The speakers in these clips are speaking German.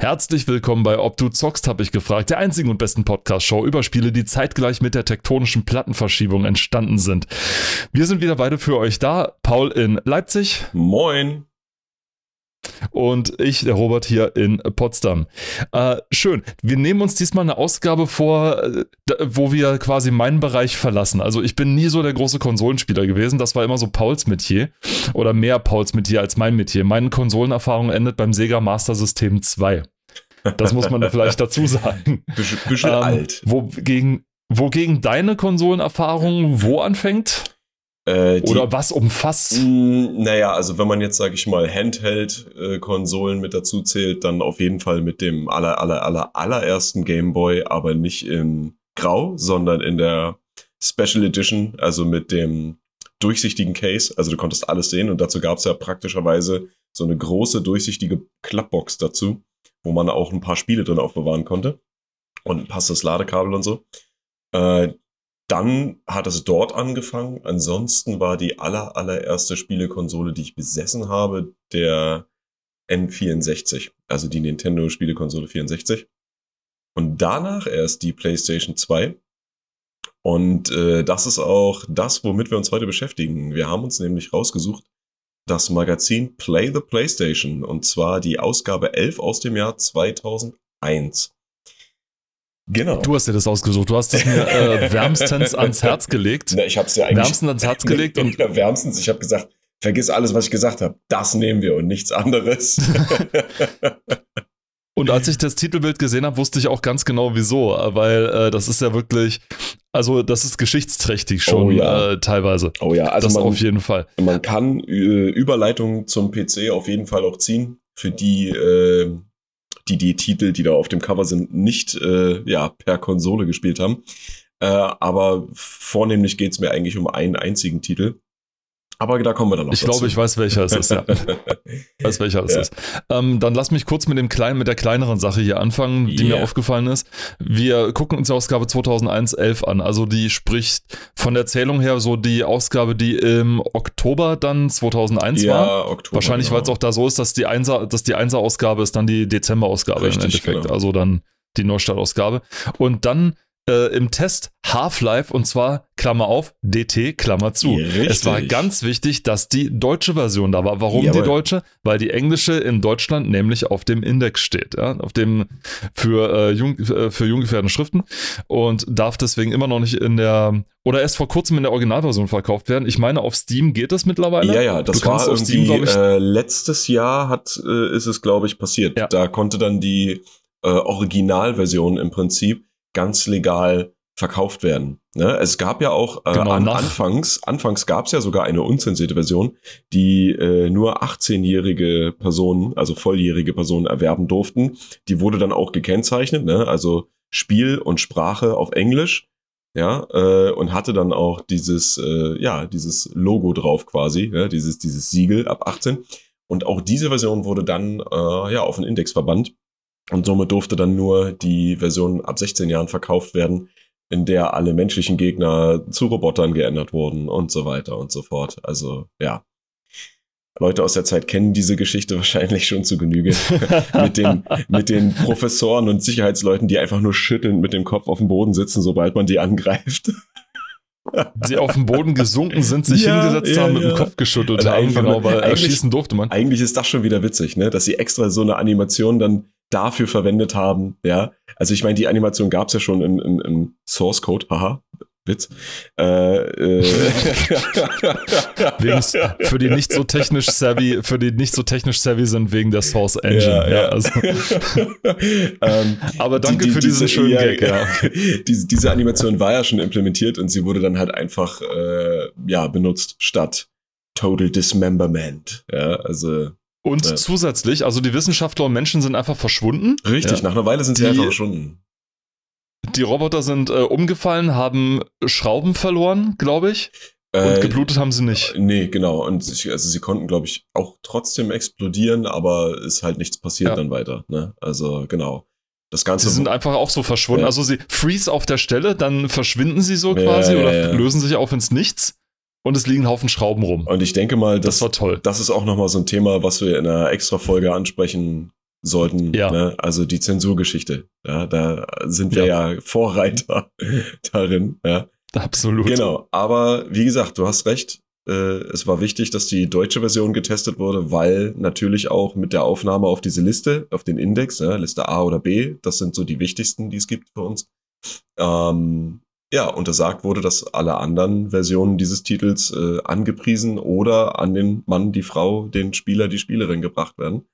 Herzlich willkommen bei Ob du zockst, habe ich gefragt, der einzigen und besten Podcast-Show über Spiele, die zeitgleich mit der tektonischen Plattenverschiebung entstanden sind. Wir sind wieder beide für euch da. Paul in Leipzig. Moin. Und ich, der Robert, hier in Potsdam. Äh, schön. Wir nehmen uns diesmal eine Ausgabe vor, äh, wo wir quasi meinen Bereich verlassen. Also ich bin nie so der große Konsolenspieler gewesen. Das war immer so Pauls Metier. Oder mehr Pauls Metier als mein Metier. Meine Konsolenerfahrung endet beim Sega Master System 2. Das muss man vielleicht dazu sagen. Bisschen, bisschen ähm, alt. Wogegen, wogegen deine Konsolenerfahrung wo anfängt? Äh, die, Oder was umfasst? Mh, mm, naja, also wenn man jetzt, sage ich mal, Handheld-Konsolen mit dazu zählt, dann auf jeden Fall mit dem aller, aller, aller, allerersten Game Boy, aber nicht in Grau, sondern in der Special Edition, also mit dem durchsichtigen Case. Also du konntest alles sehen und dazu gab es ja praktischerweise so eine große durchsichtige Klappbox dazu, wo man auch ein paar Spiele drin aufbewahren konnte und ein passendes Ladekabel und so. Äh, dann hat es dort angefangen. Ansonsten war die aller, allererste Spielekonsole, die ich besessen habe, der N64, also die Nintendo Spielekonsole 64. Und danach erst die PlayStation 2. Und äh, das ist auch das, womit wir uns heute beschäftigen. Wir haben uns nämlich rausgesucht, das Magazin Play the PlayStation. Und zwar die Ausgabe 11 aus dem Jahr 2001. Genau. Du hast dir das ausgesucht. Du hast es mir äh, wärmstens ans Herz gelegt. Na, ich habe es ja eigentlich wärmstens ans Herz gelegt und wärmstens. Ich habe gesagt, vergiss alles, was ich gesagt habe. Das nehmen wir und nichts anderes. und als ich das Titelbild gesehen habe, wusste ich auch ganz genau, wieso, weil äh, das ist ja wirklich, also das ist geschichtsträchtig schon oh, ja. äh, teilweise. Oh ja, also das man, auf jeden Fall. Man kann äh, Überleitungen zum PC auf jeden Fall auch ziehen für die äh, die die Titel, die da auf dem Cover sind, nicht äh, ja, per Konsole gespielt haben. Äh, aber vornehmlich geht es mir eigentlich um einen einzigen Titel. Aber da kommen wir dann noch. Ich dazu. glaube, ich weiß, welcher es ist, ja. ich weiß, welcher es ja. ist. Ähm, dann lass mich kurz mit dem kleinen, mit der kleineren Sache hier anfangen, die yeah. mir aufgefallen ist. Wir gucken uns die Ausgabe 2001 11 an. Also die spricht von der Zählung her so die Ausgabe, die im Oktober dann 2001 ja, war. Oktober, Wahrscheinlich, genau. weil es auch da so ist, dass die Einser, dass die Einser-Ausgabe ist dann die Dezember-Ausgabe im Endeffekt. Genau. Also dann die Neustart-Ausgabe. Und dann äh, im Test Half-Life und zwar Klammer auf, DT, Klammer zu. Richtig. Es war ganz wichtig, dass die deutsche Version da war. Warum Jawohl. die deutsche? Weil die englische in Deutschland nämlich auf dem Index steht, ja, auf dem für, äh, jung, äh, für junggefährdende Schriften und darf deswegen immer noch nicht in der oder erst vor kurzem in der Originalversion verkauft werden. Ich meine, auf Steam geht das mittlerweile. Ja, ja, das war irgendwie Steam, ich, äh, letztes Jahr hat äh, ist es glaube ich passiert. Ja. Da konnte dann die äh, Originalversion im Prinzip ganz legal verkauft werden. Ne? Es gab ja auch äh, genau, an, anfangs, anfangs gab es ja sogar eine unzensierte Version, die äh, nur 18-jährige Personen, also volljährige Personen erwerben durften. Die wurde dann auch gekennzeichnet, ne? also Spiel und Sprache auf Englisch, ja, äh, und hatte dann auch dieses, äh, ja, dieses Logo drauf quasi, ja, dieses, dieses Siegel ab 18. Und auch diese Version wurde dann äh, ja auf den Index verbannt. Und somit durfte dann nur die Version ab 16 Jahren verkauft werden, in der alle menschlichen Gegner zu Robotern geändert wurden und so weiter und so fort. Also ja. Leute aus der Zeit kennen diese Geschichte wahrscheinlich schon zu Genüge. mit, den, mit den Professoren und Sicherheitsleuten, die einfach nur schüttelnd mit dem Kopf auf dem Boden sitzen, sobald man die angreift. Sie auf dem Boden gesunken sind, sich ja, hingesetzt ja, haben, mit dem Kopf geschüttelt also haben, genau, weil erschießen durfte man. Eigentlich ist das schon wieder witzig, ne? dass sie extra so eine Animation dann dafür verwendet haben. Ja, also ich meine, die Animation gab es ja schon im, im, im Source Code. Haha, Witz. Äh, äh. für die nicht so technisch savvy, für die nicht so technisch savvy sind wegen der Source Engine. Ja, ja. Also. ähm, Aber danke die, die, für diesen diese, schönen ja, Gag. Ja. diese, diese Animation war ja schon implementiert und sie wurde dann halt einfach äh, ja benutzt statt Total Dismemberment. Ja, also und ja. zusätzlich, also die Wissenschaftler und Menschen sind einfach verschwunden. Richtig, ja. nach einer Weile sind sie die, einfach verschwunden. Die Roboter sind äh, umgefallen, haben Schrauben verloren, glaube ich. Und äh, geblutet haben sie nicht. Äh, nee, genau. Und ich, also sie konnten, glaube ich, auch trotzdem explodieren, aber ist halt nichts passiert ja. dann weiter. Ne? Also genau. Das Ganze. Sie sind einfach auch so verschwunden. Ja. Also sie freeze auf der Stelle, dann verschwinden sie so quasi ja, oder lösen sich auf ins Nichts und es liegen ein Haufen Schrauben rum. Und ich denke mal, das, das war toll. Das ist auch nochmal so ein Thema, was wir in einer extra Folge ansprechen sollten. Ja. Ne? Also die Zensurgeschichte. Ja, da sind wir ja, ja Vorreiter darin. Ja. Absolut. Genau. Aber wie gesagt, du hast recht. Äh, es war wichtig, dass die deutsche Version getestet wurde, weil natürlich auch mit der Aufnahme auf diese Liste, auf den Index, ja, Liste A oder B, das sind so die wichtigsten, die es gibt für uns. Ähm, ja, untersagt wurde, dass alle anderen Versionen dieses Titels äh, angepriesen oder an den Mann, die Frau, den Spieler, die Spielerin gebracht werden.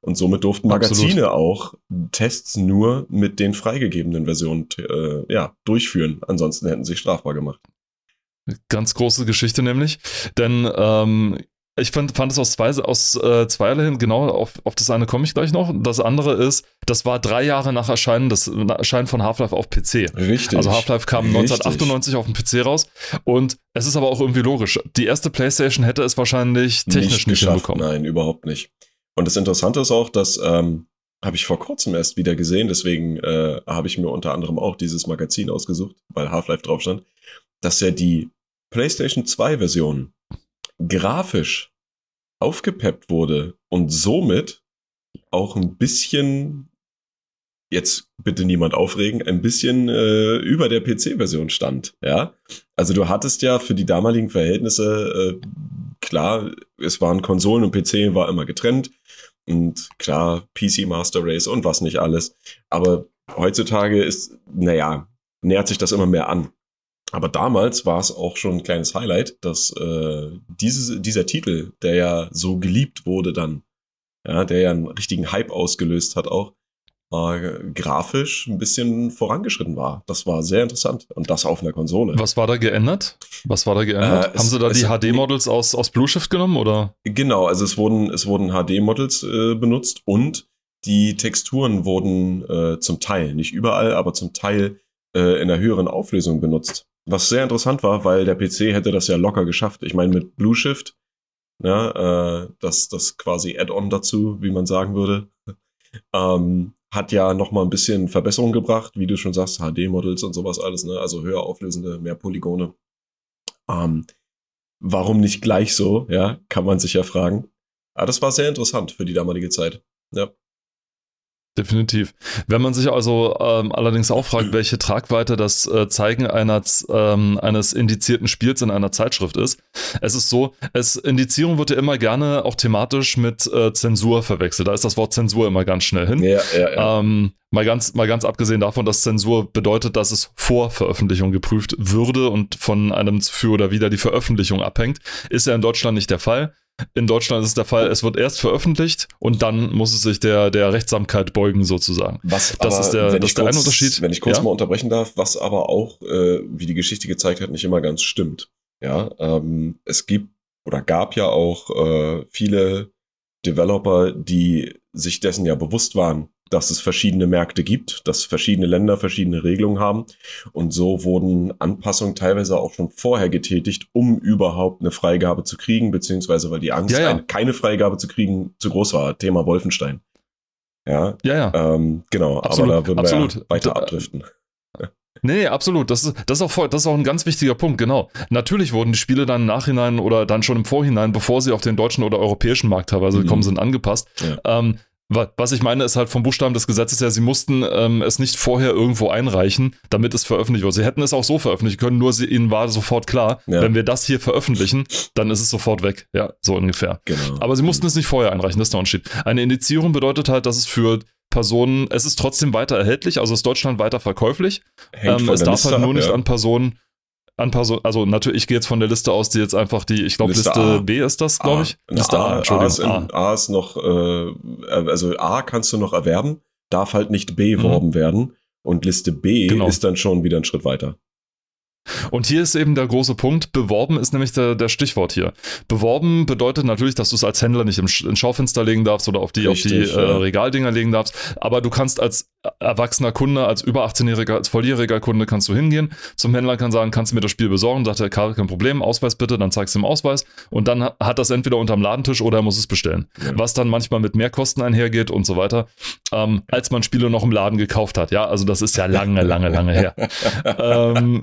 Und somit durften Magazine Absolut. auch Tests nur mit den freigegebenen Versionen äh, ja, durchführen. Ansonsten hätten sie sich strafbar gemacht. Ganz große Geschichte nämlich. Denn ähm, ich fand, fand es aus, zwei, aus äh, zweierlei hin, genau, auf, auf das eine komme ich gleich noch. Das andere ist, das war drei Jahre nach Erscheinen, das Erscheinen von Half-Life auf PC. Richtig. Also Half-Life kam Richtig. 1998 auf dem PC raus und es ist aber auch irgendwie logisch. Die erste Playstation hätte es wahrscheinlich technisch nicht, nicht hinbekommen. Nein, überhaupt nicht. Und das Interessante ist auch, dass ähm, habe ich vor kurzem erst wieder gesehen, deswegen äh, habe ich mir unter anderem auch dieses Magazin ausgesucht, weil Half-Life drauf stand, dass ja die PlayStation 2 Version grafisch aufgepeppt wurde und somit auch ein bisschen, jetzt bitte niemand aufregen, ein bisschen äh, über der PC-Version stand. Ja, also du hattest ja für die damaligen Verhältnisse äh, klar, es waren Konsolen und PC war immer getrennt und klar PC Master Race und was nicht alles. Aber heutzutage ist, naja, nähert sich das immer mehr an. Aber damals war es auch schon ein kleines Highlight, dass äh, dieses, dieser Titel, der ja so geliebt wurde dann, ja, der ja einen richtigen Hype ausgelöst hat auch, äh, grafisch ein bisschen vorangeschritten war. Das war sehr interessant und das auf einer Konsole. Was war da geändert? Was war da geändert? Äh, Haben es, sie da die HD-Models aus, aus Blueshift genommen oder? Genau, also es wurden, es wurden HD-Models äh, benutzt und die Texturen wurden äh, zum Teil, nicht überall, aber zum Teil äh, in einer höheren Auflösung benutzt. Was sehr interessant war, weil der PC hätte das ja locker geschafft. Ich meine, mit Blueshift, ne, äh, das, das quasi Add-on dazu, wie man sagen würde, ähm, hat ja noch mal ein bisschen Verbesserung gebracht, wie du schon sagst, HD-Models und sowas alles, ne? also höher auflösende, mehr Polygone. Ähm, warum nicht gleich so, ja, kann man sich ja fragen. Aber das war sehr interessant für die damalige Zeit. Ja. Definitiv. Wenn man sich also ähm, allerdings auch fragt, welche Tragweite das äh, Zeigen einer, ähm, eines indizierten Spiels in einer Zeitschrift ist, es ist so, es, Indizierung wird ja immer gerne auch thematisch mit äh, Zensur verwechselt. Da ist das Wort Zensur immer ganz schnell hin. Ja, ja, ja. Ähm, mal, ganz, mal ganz abgesehen davon, dass Zensur bedeutet, dass es vor Veröffentlichung geprüft würde und von einem für oder wieder die Veröffentlichung abhängt, ist ja in Deutschland nicht der Fall. In Deutschland ist es der Fall, es wird erst veröffentlicht und dann muss es sich der, der Rechtsamkeit beugen, sozusagen. Was das aber, ist der, das ist der kurz, eine Unterschied. Wenn ich kurz ja? mal unterbrechen darf, was aber auch, äh, wie die Geschichte gezeigt hat, nicht immer ganz stimmt. Ja, ähm, es gibt oder gab ja auch äh, viele Developer, die sich dessen ja bewusst waren, dass es verschiedene Märkte gibt, dass verschiedene Länder verschiedene Regelungen haben. Und so wurden Anpassungen teilweise auch schon vorher getätigt, um überhaupt eine Freigabe zu kriegen, beziehungsweise weil die Angst, ja, ja. keine Freigabe zu kriegen, zu groß war. Thema Wolfenstein. Ja, ja, ja. Ähm, genau, absolut, aber da würden absolut. wir weiter abdriften. Nee, absolut. Das ist, das, ist auch voll, das ist auch ein ganz wichtiger Punkt, genau. Natürlich wurden die Spiele dann im Nachhinein oder dann schon im Vorhinein, bevor sie auf den deutschen oder europäischen Markt teilweise mhm. gekommen sind, angepasst. Ja. Ähm, was ich meine, ist halt vom Buchstaben des Gesetzes her, sie mussten ähm, es nicht vorher irgendwo einreichen, damit es veröffentlicht wird. Sie hätten es auch so veröffentlichen können, nur sie, ihnen war sofort klar, ja. wenn wir das hier veröffentlichen, dann ist es sofort weg. Ja, so ungefähr. Genau. Aber sie mussten es nicht vorher einreichen, das ist der Unterschied. Eine Indizierung bedeutet halt, dass es für Personen, es ist trotzdem weiter erhältlich, also ist Deutschland weiter verkäuflich. Ähm, es darf Liste halt nur ab, nicht ja. an Personen an Person, also natürlich, ich gehe jetzt von der Liste aus, die jetzt einfach die, ich glaube, Liste, Liste B ist das, glaube ich. Liste A, A, Entschuldigung. A ist, in, A. ist noch, äh, also A kannst du noch erwerben, darf halt nicht beworben mhm. werden. Und Liste B genau. ist dann schon wieder ein Schritt weiter. Und hier ist eben der große Punkt. Beworben ist nämlich der, der Stichwort hier. Beworben bedeutet natürlich, dass du es als Händler nicht im, ins Schaufenster legen darfst oder auf die, Richtig, auf die äh, ja. äh, Regaldinger legen darfst. Aber du kannst als erwachsener Kunde, als über 18-jähriger, als volljähriger Kunde kannst du hingehen. Zum Händler kann sagen, kannst du mir das Spiel besorgen? Sagt er, kein Problem, Ausweis bitte, dann zeigst du ihm Ausweis. Und dann hat das entweder unterm Ladentisch oder er muss es bestellen. Ja. Was dann manchmal mit Mehrkosten einhergeht und so weiter, ähm, als man Spiele noch im Laden gekauft hat. Ja, also das ist ja lange, lange, lange her. ähm,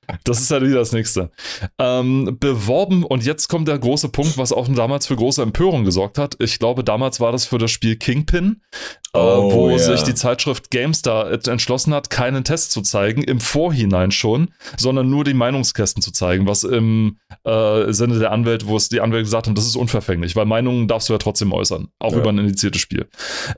Das ist halt wieder das nächste. Ähm, beworben, und jetzt kommt der große Punkt, was auch damals für große Empörung gesorgt hat. Ich glaube, damals war das für das Spiel Kingpin, äh, oh, wo yeah. sich die Zeitschrift GameStar entschlossen hat, keinen Test zu zeigen, im Vorhinein schon, sondern nur die Meinungskästen zu zeigen, was im äh, Sinne der Anwälte, wo es die Anwälte gesagt haben, das ist unverfänglich, weil Meinungen darfst du ja trotzdem äußern, auch ja. über ein indiziertes Spiel.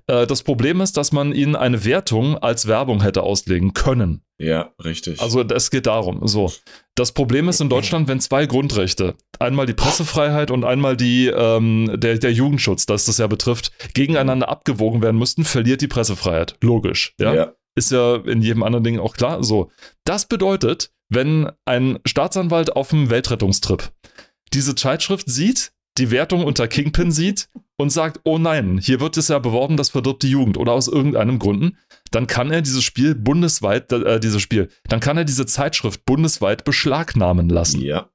Äh, das Problem ist, dass man ihnen eine Wertung als Werbung hätte auslegen können. Ja, richtig. Also es geht darum. So. Das Problem ist in Deutschland, wenn zwei Grundrechte, einmal die Pressefreiheit und einmal die, ähm, der, der Jugendschutz, das das ja betrifft, gegeneinander abgewogen werden müssten, verliert die Pressefreiheit. Logisch. Ja? ja. Ist ja in jedem anderen Ding auch klar. So. Das bedeutet, wenn ein Staatsanwalt auf dem Weltrettungstrip diese Zeitschrift sieht, die Wertung unter Kingpin sieht und sagt, oh nein, hier wird es ja beworben, das verdirbt die Jugend oder aus irgendeinem Gründen, dann kann er dieses Spiel bundesweit, äh, dieses Spiel, dann kann er diese Zeitschrift bundesweit beschlagnahmen lassen. Ja.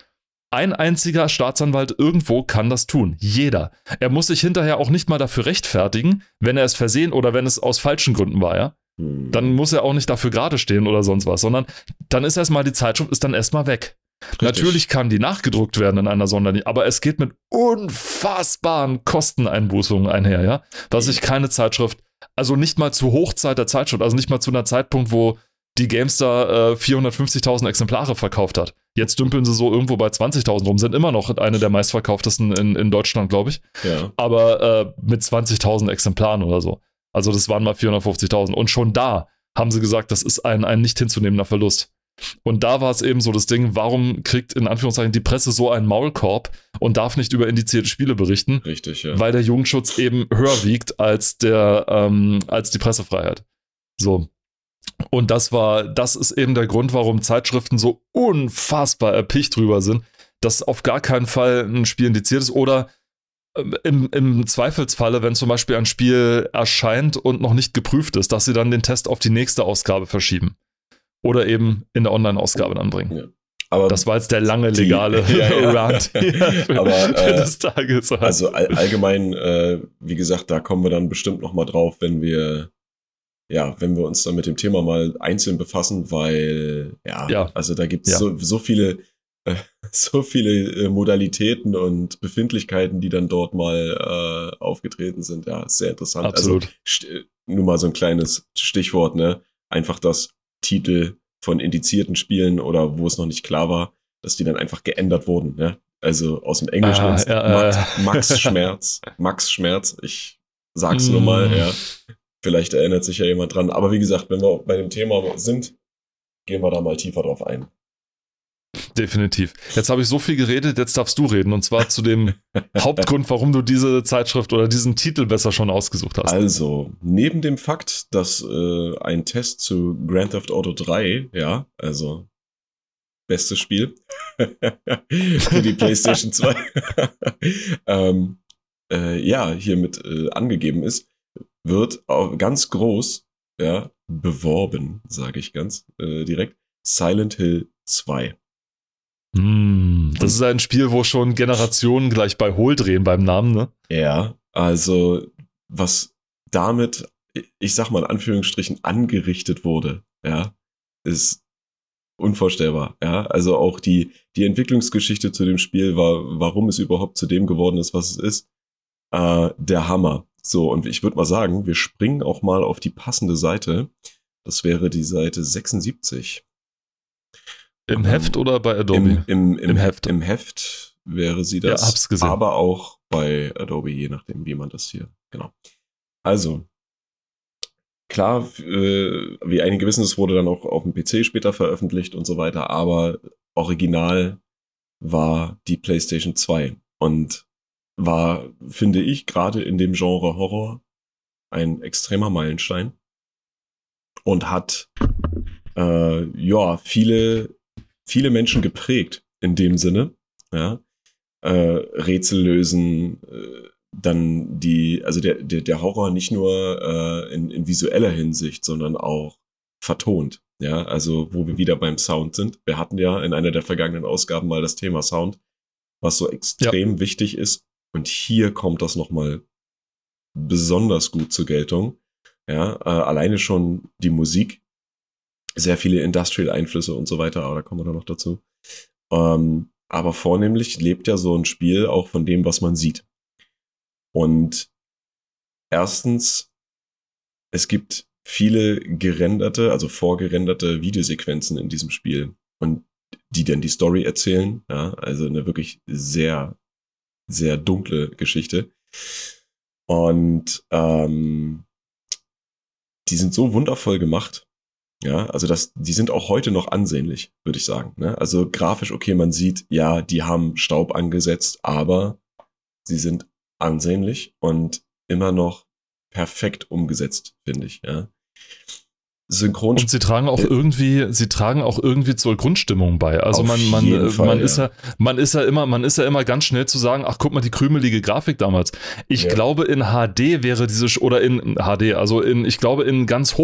Ein einziger Staatsanwalt irgendwo kann das tun. Jeder. Er muss sich hinterher auch nicht mal dafür rechtfertigen, wenn er es versehen oder wenn es aus falschen Gründen war, ja. Hm. Dann muss er auch nicht dafür gerade stehen oder sonst was, sondern dann ist erstmal die Zeitschrift ist dann erstmal weg. Richtig. Natürlich kann die nachgedruckt werden in einer Sonderlinie, aber es geht mit unfassbaren Kosteneinbußungen einher, ja. Dass sich keine Zeitschrift, also nicht mal zur Hochzeit der Zeitschrift, also nicht mal zu einer Zeitpunkt, wo die Gamestar äh, 450.000 Exemplare verkauft hat. Jetzt dümpeln sie so irgendwo bei 20.000 rum, sind immer noch eine der meistverkauftesten in, in Deutschland, glaube ich. Ja. Aber äh, mit 20.000 Exemplaren oder so. Also das waren mal 450.000. Und schon da haben sie gesagt, das ist ein, ein nicht hinzunehmender Verlust. Und da war es eben so das Ding, warum kriegt in Anführungszeichen die Presse so einen Maulkorb und darf nicht über indizierte Spiele berichten? Richtig, ja. Weil der Jugendschutz eben höher wiegt als der, ähm, als die Pressefreiheit. So. Und das war, das ist eben der Grund, warum Zeitschriften so unfassbar erpicht drüber sind, dass auf gar keinen Fall ein Spiel indiziert ist oder ähm, im, im Zweifelsfalle, wenn zum Beispiel ein Spiel erscheint und noch nicht geprüft ist, dass sie dann den Test auf die nächste Ausgabe verschieben oder eben in der Online-Ausgabe dann bringen. Ja. Aber das war jetzt der lange legale die, ja, ja. Rant Aber, äh, des Tages. Also all, allgemein, äh, wie gesagt, da kommen wir dann bestimmt noch mal drauf, wenn wir ja, wenn wir uns dann mit dem Thema mal einzeln befassen, weil ja, ja. also da gibt es ja. so, so viele äh, so viele äh, Modalitäten und Befindlichkeiten, die dann dort mal äh, aufgetreten sind. Ja, sehr interessant. Also Absolut. Also nur mal so ein kleines Stichwort, ne? Einfach das Titel von indizierten Spielen oder wo es noch nicht klar war, dass die dann einfach geändert wurden. Ne? Also aus dem Englischen ah, ja, Max, Max Schmerz. Max Schmerz, ich sag's mm. nur mal, mm. ja. Vielleicht erinnert sich ja jemand dran. Aber wie gesagt, wenn wir bei dem Thema sind, gehen wir da mal tiefer drauf ein. Definitiv. Jetzt habe ich so viel geredet, jetzt darfst du reden. Und zwar zu dem Hauptgrund, warum du diese Zeitschrift oder diesen Titel besser schon ausgesucht hast. Also, neben dem Fakt, dass äh, ein Test zu Grand Theft Auto 3, ja, also bestes Spiel für die PlayStation 2, ähm, äh, ja, hiermit äh, angegeben ist, wird ganz groß, ja, beworben, sage ich ganz äh, direkt, Silent Hill 2. Mm, das ist ein Spiel, wo schon Generationen gleich bei Hohl drehen beim Namen, ne? Ja, also was damit, ich sag mal in Anführungsstrichen, angerichtet wurde, ja, ist unvorstellbar, ja. Also auch die, die Entwicklungsgeschichte zu dem Spiel war, warum es überhaupt zu dem geworden ist, was es ist, äh, der Hammer. So, und ich würde mal sagen, wir springen auch mal auf die passende Seite. Das wäre die Seite 76. Im Heft oder bei Adobe? Im, im, im, Im Heft. Im Heft wäre sie das. Ja, hab's gesehen. Aber auch bei Adobe, je nachdem, wie man das hier. Genau. Also, klar, äh, wie einige wissen, es wurde dann auch auf dem PC später veröffentlicht und so weiter, aber original war die PlayStation 2 und war, finde ich, gerade in dem Genre Horror ein extremer Meilenstein und hat äh, ja viele viele Menschen geprägt in dem Sinne. Ja? Äh, Rätsel lösen, äh, dann die, also der, der, der Horror nicht nur äh, in, in visueller Hinsicht, sondern auch vertont. Ja, also wo wir wieder beim Sound sind. Wir hatten ja in einer der vergangenen Ausgaben mal das Thema Sound, was so extrem ja. wichtig ist. Und hier kommt das nochmal besonders gut zur Geltung. Ja, äh, alleine schon die Musik sehr viele Industrial-Einflüsse und so weiter, aber da kommen wir dann noch dazu. Ähm, aber vornehmlich lebt ja so ein Spiel auch von dem, was man sieht. Und erstens, es gibt viele gerenderte, also vorgerenderte Videosequenzen in diesem Spiel und die dann die Story erzählen. Ja, also eine wirklich sehr, sehr dunkle Geschichte. Und ähm, die sind so wundervoll gemacht. Ja, also das, die sind auch heute noch ansehnlich, würde ich sagen. Ne? Also grafisch, okay, man sieht, ja, die haben Staub angesetzt, aber sie sind ansehnlich und immer noch perfekt umgesetzt, finde ich. Ja. Synchron und sie tragen auch irgendwie, sie tragen auch irgendwie zur Grundstimmung bei. Also man, man, äh, Fall, man ja. ist ja, man ist ja immer, man ist ja immer ganz schnell zu sagen, ach guck mal die krümelige Grafik damals. Ich ja. glaube in HD wäre diese oder in HD, also in, ich glaube in ganz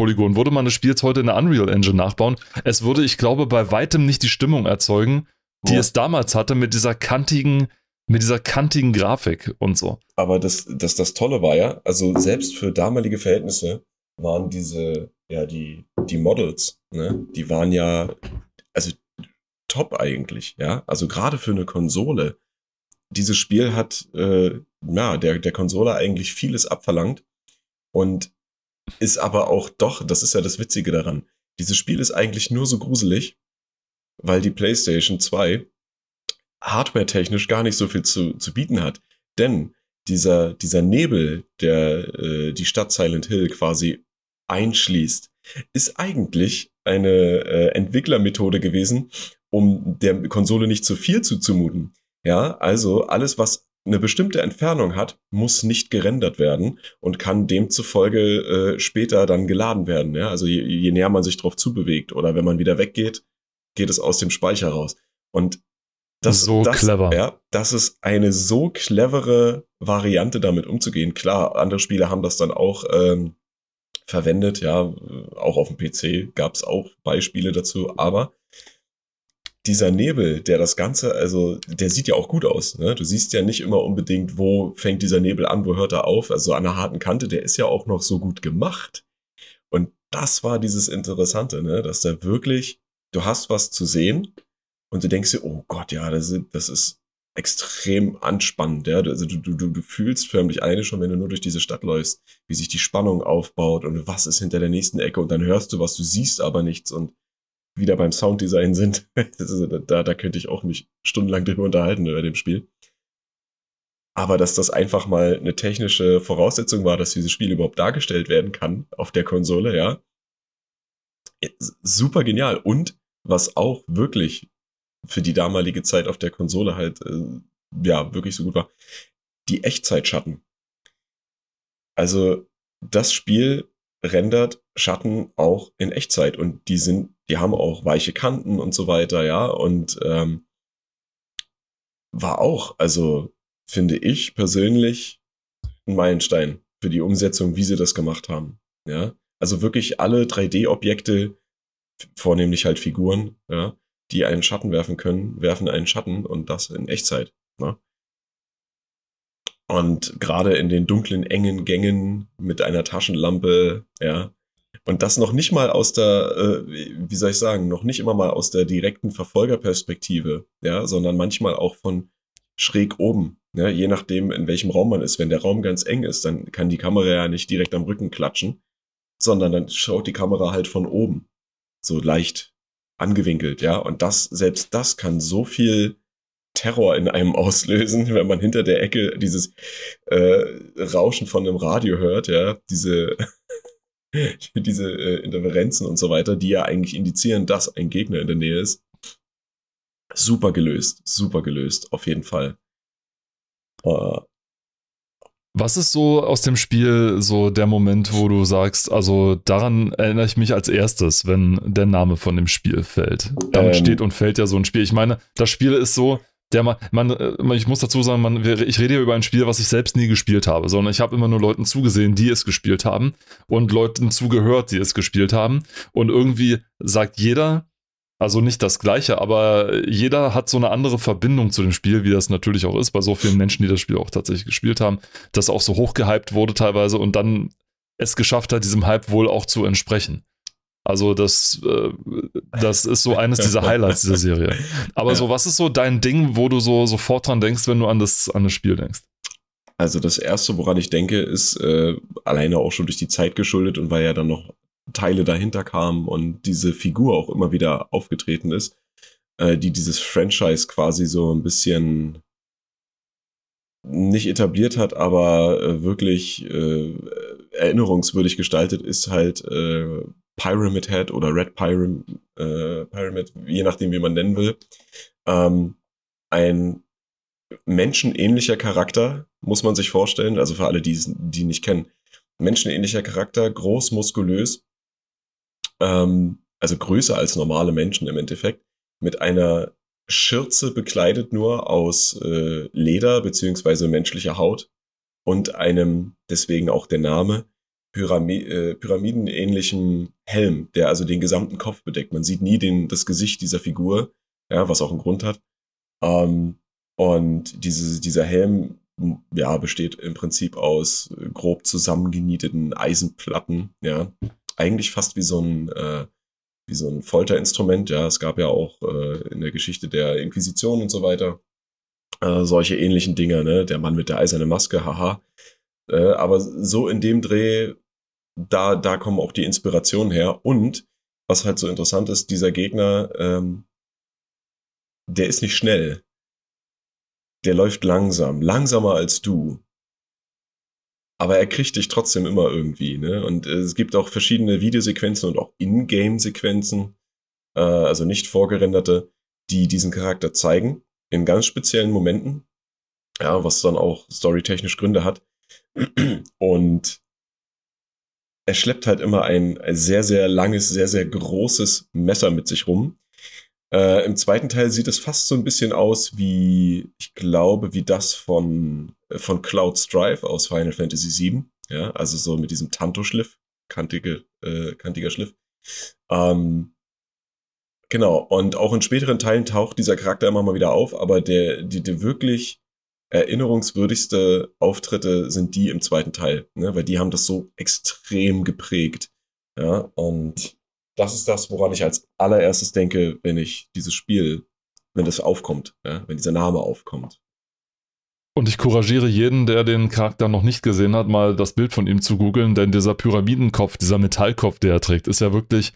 Hochpolygon würde man das Spiel jetzt heute in der Unreal Engine nachbauen. Es würde, ich glaube, bei weitem nicht die Stimmung erzeugen, die ja. es damals hatte mit dieser kantigen, mit dieser kantigen Grafik und so. Aber das, das, das Tolle war ja, also selbst für damalige Verhältnisse waren diese, ja, die, die Models, ne, die waren ja, also top eigentlich, ja. Also gerade für eine Konsole. Dieses Spiel hat, äh, ja, der, der Konsole eigentlich vieles abverlangt und ist aber auch doch, das ist ja das Witzige daran, dieses Spiel ist eigentlich nur so gruselig, weil die PlayStation 2 hardware-technisch gar nicht so viel zu, zu bieten hat. Denn dieser, dieser Nebel, der äh, die Stadt Silent Hill quasi einschließt, ist eigentlich eine äh, Entwicklermethode gewesen, um der Konsole nicht zu viel zuzumuten. Ja, also alles, was eine bestimmte Entfernung hat, muss nicht gerendert werden und kann demzufolge äh, später dann geladen werden. Ja? Also je, je näher man sich drauf zubewegt oder wenn man wieder weggeht, geht es aus dem Speicher raus. Und das, so das, clever. Ja, das ist eine so clevere Variante, damit umzugehen. Klar, andere Spiele haben das dann auch ähm, verwendet, ja, auch auf dem PC gab es auch Beispiele dazu, aber dieser Nebel, der das Ganze, also der sieht ja auch gut aus. Ne? Du siehst ja nicht immer unbedingt, wo fängt dieser Nebel an, wo hört er auf. Also an der harten Kante, der ist ja auch noch so gut gemacht. Und das war dieses Interessante, ne? dass da wirklich, du hast was zu sehen und du denkst dir, oh Gott, ja, das ist, das ist extrem anspannend. Ja? Also du, du, du fühlst förmlich eine schon, wenn du nur durch diese Stadt läufst, wie sich die Spannung aufbaut und was ist hinter der nächsten Ecke und dann hörst du was, du siehst aber nichts und wieder beim Sounddesign sind. da, da könnte ich auch mich stundenlang drüber unterhalten über dem Spiel. Aber dass das einfach mal eine technische Voraussetzung war, dass dieses Spiel überhaupt dargestellt werden kann auf der Konsole, ja. Super genial. Und was auch wirklich für die damalige Zeit auf der Konsole halt, äh, ja, wirklich so gut war. Die Echtzeitschatten. Also, das Spiel rendert Schatten auch in Echtzeit und die sind, die haben auch weiche Kanten und so weiter, ja, und ähm, war auch, also finde ich persönlich ein Meilenstein für die Umsetzung, wie sie das gemacht haben, ja. Also wirklich alle 3D-Objekte, vornehmlich halt Figuren, ja, die einen Schatten werfen können, werfen einen Schatten und das in Echtzeit. Ne? Und gerade in den dunklen, engen Gängen mit einer Taschenlampe, ja. Und das noch nicht mal aus der, äh, wie soll ich sagen, noch nicht immer mal aus der direkten Verfolgerperspektive, ja, sondern manchmal auch von schräg oben. Ja, je nachdem, in welchem Raum man ist. Wenn der Raum ganz eng ist, dann kann die Kamera ja nicht direkt am Rücken klatschen, sondern dann schaut die Kamera halt von oben. So leicht angewinkelt, ja. Und das, selbst das kann so viel Terror in einem auslösen, wenn man hinter der Ecke dieses äh, Rauschen von einem Radio hört, ja, diese, diese äh, Interferenzen und so weiter, die ja eigentlich indizieren, dass ein Gegner in der Nähe ist. Super gelöst, super gelöst, auf jeden Fall. Uh, was ist so aus dem Spiel so der Moment, wo du sagst, also daran erinnere ich mich als erstes, wenn der Name von dem Spiel fällt? Damit ähm, steht und fällt ja so ein Spiel. Ich meine, das Spiel ist so, der man, man, äh, ich muss dazu sagen, man, ich rede hier über ein Spiel, was ich selbst nie gespielt habe, sondern ich habe immer nur Leuten zugesehen, die es gespielt haben und Leuten zugehört, die es gespielt haben. Und irgendwie sagt jeder, also nicht das gleiche, aber jeder hat so eine andere Verbindung zu dem Spiel, wie das natürlich auch ist, bei so vielen Menschen, die das Spiel auch tatsächlich gespielt haben, das auch so hochgehypt wurde teilweise und dann es geschafft hat, diesem Hype wohl auch zu entsprechen. Also das, äh, das ist so eines dieser Highlights dieser Serie. Aber ja. so, was ist so dein Ding, wo du so sofort dran denkst, wenn du an das, an das Spiel denkst? Also das erste, woran ich denke, ist äh, alleine auch schon durch die Zeit geschuldet und weil ja dann noch Teile dahinter kamen und diese Figur auch immer wieder aufgetreten ist, äh, die dieses Franchise quasi so ein bisschen nicht etabliert hat, aber äh, wirklich äh, erinnerungswürdig gestaltet ist halt äh, Pyramid Head oder Red Pyram äh, Pyramid, je nachdem, wie man nennen will. Ähm, ein menschenähnlicher Charakter, muss man sich vorstellen, also für alle, die die nicht kennen. Menschenähnlicher Charakter, groß, muskulös, ähm, also größer als normale Menschen im Endeffekt, mit einer Schürze bekleidet nur aus äh, Leder beziehungsweise menschlicher Haut und einem, deswegen auch der Name, Pyramid, äh, pyramidenähnlichen Helm, der also den gesamten Kopf bedeckt. Man sieht nie den, das Gesicht dieser Figur, ja, was auch einen Grund hat. Ähm, und diese, dieser Helm ja, besteht im Prinzip aus grob zusammengenieteten Eisenplatten, ja. Eigentlich fast wie so ein äh, wie so ein Folterinstrument. Ja, es gab ja auch äh, in der Geschichte der Inquisition und so weiter äh, solche ähnlichen Dinge, ne? Der Mann mit der eisernen Maske, haha. Äh, aber so in dem Dreh, da, da kommen auch die Inspirationen her. Und was halt so interessant ist, dieser Gegner, ähm, der ist nicht schnell. Der läuft langsam, langsamer als du aber er kriegt dich trotzdem immer irgendwie. Ne? Und äh, es gibt auch verschiedene Videosequenzen und auch Ingame-Sequenzen, äh, also nicht vorgerenderte, die diesen Charakter zeigen, in ganz speziellen Momenten, ja, was dann auch storytechnisch Gründe hat. Und er schleppt halt immer ein, sehr, sehr langes, sehr, sehr großes Messer mit sich rum, äh, Im zweiten Teil sieht es fast so ein bisschen aus wie, ich glaube, wie das von, äh, von Cloud Strife aus Final Fantasy VII. Ja, also so mit diesem Tanto-Schliff, kantige, äh, kantiger Schliff. Ähm, genau, und auch in späteren Teilen taucht dieser Charakter immer mal wieder auf, aber der, die, der wirklich erinnerungswürdigste Auftritte sind die im zweiten Teil, ne? weil die haben das so extrem geprägt. Ja, und das ist das, woran ich als allererstes denke, wenn ich dieses Spiel, wenn das aufkommt, ja, wenn dieser Name aufkommt. Und ich couragiere jeden, der den Charakter noch nicht gesehen hat, mal das Bild von ihm zu googeln, denn dieser Pyramidenkopf, dieser Metallkopf, der er trägt, ist ja wirklich,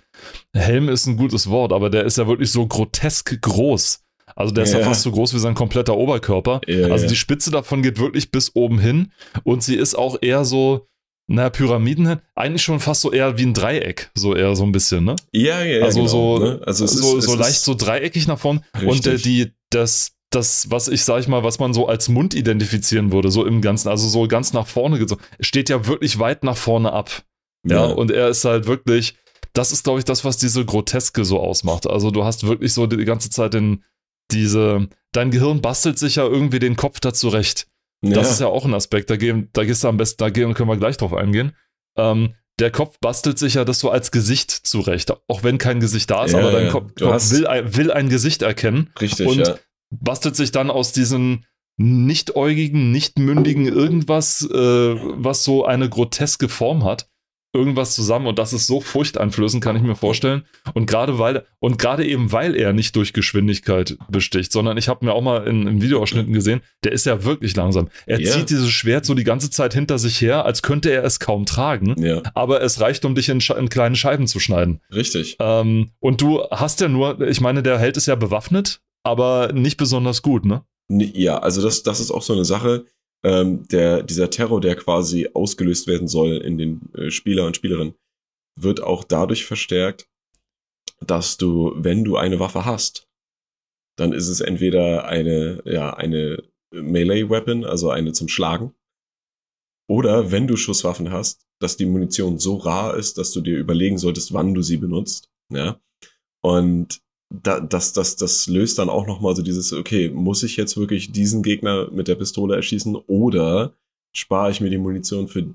Helm ist ein gutes Wort, aber der ist ja wirklich so grotesk groß. Also der ist ja, fast so groß wie sein kompletter Oberkörper. Also die Spitze davon geht wirklich bis oben hin und sie ist auch eher so, naja, Pyramiden, eigentlich schon fast so eher wie ein Dreieck, so eher so ein bisschen, ne? Ja, ja, ja. Also genau, so, ne? also so, ist, so leicht so dreieckig nach vorne. Richtig. Und äh, die, das, das, was ich sag ich mal, was man so als Mund identifizieren würde, so im Ganzen, also so ganz nach vorne, steht ja wirklich weit nach vorne ab. Ja, ja. und er ist halt wirklich, das ist, glaube ich, das, was diese Groteske so ausmacht. Also du hast wirklich so die ganze Zeit den, diese, dein Gehirn bastelt sich ja irgendwie den Kopf dazu recht. Ja. Das ist ja auch ein Aspekt, da, gehen, da gehst du am besten, da gehen, können wir gleich drauf eingehen. Ähm, der Kopf bastelt sich ja das so als Gesicht zurecht, auch wenn kein Gesicht da ist, ja, aber dein. Kopf, Kopf will, ein, will ein Gesicht erkennen. Richtig, und ja. bastelt sich dann aus diesen nichtäugigen, nichtmündigen irgendwas, äh, was so eine groteske Form hat, irgendwas zusammen und das ist so furchteinflößend, kann ich mir vorstellen. Und gerade weil, und gerade eben weil er nicht durch Geschwindigkeit besticht, sondern ich habe mir auch mal in, in Videoausschnitten gesehen, der ist ja wirklich langsam. Er yeah. zieht dieses Schwert so die ganze Zeit hinter sich her, als könnte er es kaum tragen, ja. aber es reicht, um dich in, in kleine Scheiben zu schneiden. Richtig. Ähm, und du hast ja nur, ich meine, der Held ist ja bewaffnet, aber nicht besonders gut, ne? Ja, also das, das ist auch so eine Sache ähm, der, dieser Terror, der quasi ausgelöst werden soll in den äh, Spieler und Spielerinnen, wird auch dadurch verstärkt, dass du, wenn du eine Waffe hast, dann ist es entweder eine, ja, eine Melee-Weapon, also eine zum Schlagen, oder wenn du Schusswaffen hast, dass die Munition so rar ist, dass du dir überlegen solltest, wann du sie benutzt. Ja. Und da, das, das, das löst dann auch nochmal so dieses, okay, muss ich jetzt wirklich diesen Gegner mit der Pistole erschießen oder spare ich mir die Munition für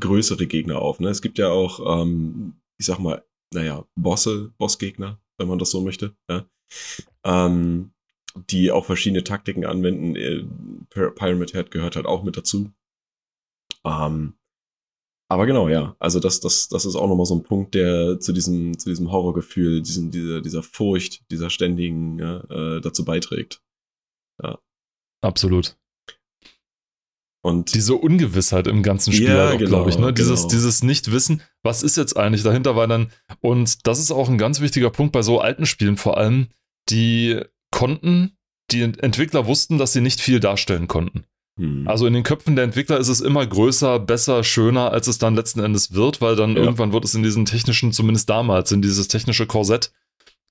größere Gegner auf? Ne? Es gibt ja auch, ähm, ich sag mal, naja, Bosse, Bossgegner, wenn man das so möchte, ja? ähm, die auch verschiedene Taktiken anwenden. Äh, Pyramid Head gehört halt auch mit dazu. Ähm, aber genau, ja. Also das, das, das ist auch nochmal so ein Punkt, der zu diesem, zu diesem Horrorgefühl, diesem, dieser, dieser Furcht, dieser ständigen, äh, dazu beiträgt. Ja. Absolut. Und diese Ungewissheit im ganzen Spiel, ja, genau, glaube ich, ne? Dieses, genau. dieses Nicht-Wissen, was ist jetzt eigentlich dahinter, weil dann, und das ist auch ein ganz wichtiger Punkt bei so alten Spielen vor allem, die konnten, die Entwickler wussten, dass sie nicht viel darstellen konnten. Hm. Also in den Köpfen der Entwickler ist es immer größer, besser, schöner, als es dann letzten Endes wird, weil dann ja. irgendwann wird es in diesen technischen, zumindest damals, in dieses technische Korsett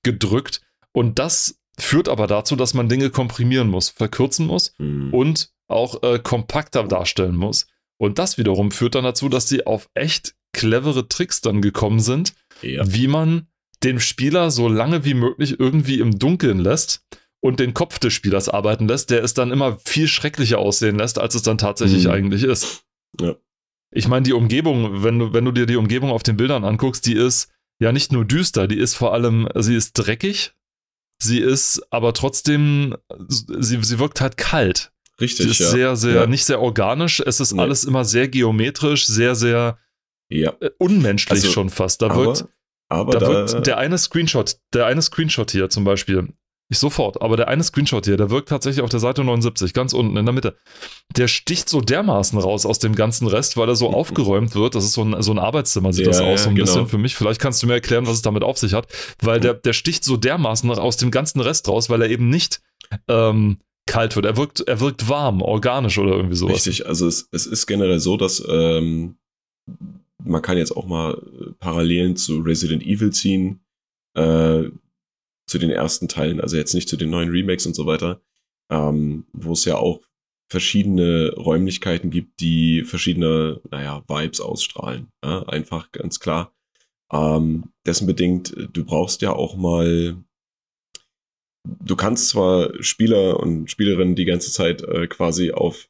gedrückt. Und das führt aber dazu, dass man Dinge komprimieren muss, verkürzen muss hm. und auch äh, kompakter darstellen muss. Und das wiederum führt dann dazu, dass sie auf echt clevere Tricks dann gekommen sind, ja. wie man den Spieler so lange wie möglich irgendwie im Dunkeln lässt und den Kopf des Spielers arbeiten lässt, der es dann immer viel schrecklicher aussehen lässt, als es dann tatsächlich mhm. eigentlich ist. Ja. Ich meine, die Umgebung, wenn du, wenn du dir die Umgebung auf den Bildern anguckst, die ist ja nicht nur düster, die ist vor allem, sie ist dreckig, sie ist aber trotzdem, sie, sie wirkt halt kalt. Richtig. Sie ist ja. sehr, sehr, ja. nicht sehr organisch. Es ist nee. alles immer sehr geometrisch, sehr, sehr ja. Äh, unmenschlich also, schon fast. Da aber, wirkt, aber da, da wirkt der eine Screenshot, der eine Screenshot hier zum Beispiel, ich sofort, aber der eine Screenshot hier, der wirkt tatsächlich auf der Seite 79, ganz unten in der Mitte. Der sticht so dermaßen raus aus dem ganzen Rest, weil er so mhm. aufgeräumt wird. Das ist so ein, so ein Arbeitszimmer, sieht ja, das aus, so ein genau. bisschen für mich. Vielleicht kannst du mir erklären, was es damit auf sich hat, weil mhm. der, der sticht so dermaßen aus dem ganzen Rest raus, weil er eben nicht ähm, kalt wird. Er wirkt, er wirkt warm, organisch oder irgendwie sowas. Richtig, also es, es ist generell so, dass ähm, man kann jetzt auch mal äh, Parallelen zu Resident Evil ziehen, äh, zu den ersten Teilen, also jetzt nicht zu den neuen Remakes und so weiter, ähm, wo es ja auch verschiedene Räumlichkeiten gibt, die verschiedene, naja, Vibes ausstrahlen. Ja? Einfach ganz klar. Ähm, dessen bedingt, du brauchst ja auch mal du kannst zwar Spieler und Spielerinnen die ganze Zeit äh, quasi auf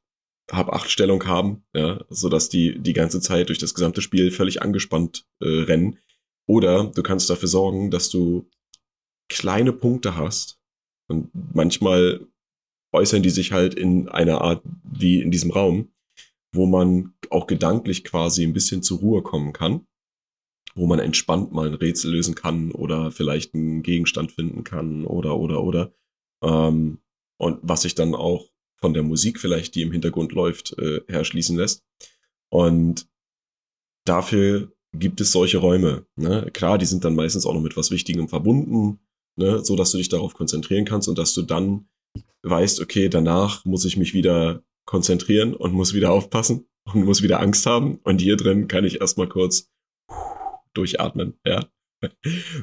Hab-8-Stellung haben, ja, sodass die die ganze Zeit durch das gesamte Spiel völlig angespannt äh, rennen. Oder du kannst dafür sorgen, dass du kleine Punkte hast. Und manchmal äußern die sich halt in einer Art wie in diesem Raum, wo man auch gedanklich quasi ein bisschen zur Ruhe kommen kann wo man entspannt mal ein Rätsel lösen kann oder vielleicht einen Gegenstand finden kann oder, oder, oder. Ähm, und was sich dann auch von der Musik vielleicht, die im Hintergrund läuft, äh, herschließen lässt. Und dafür gibt es solche Räume. Ne? Klar, die sind dann meistens auch noch mit was Wichtigem verbunden, ne? so dass du dich darauf konzentrieren kannst und dass du dann weißt, okay, danach muss ich mich wieder konzentrieren und muss wieder aufpassen und muss wieder Angst haben. Und hier drin kann ich erstmal kurz durchatmen, ja.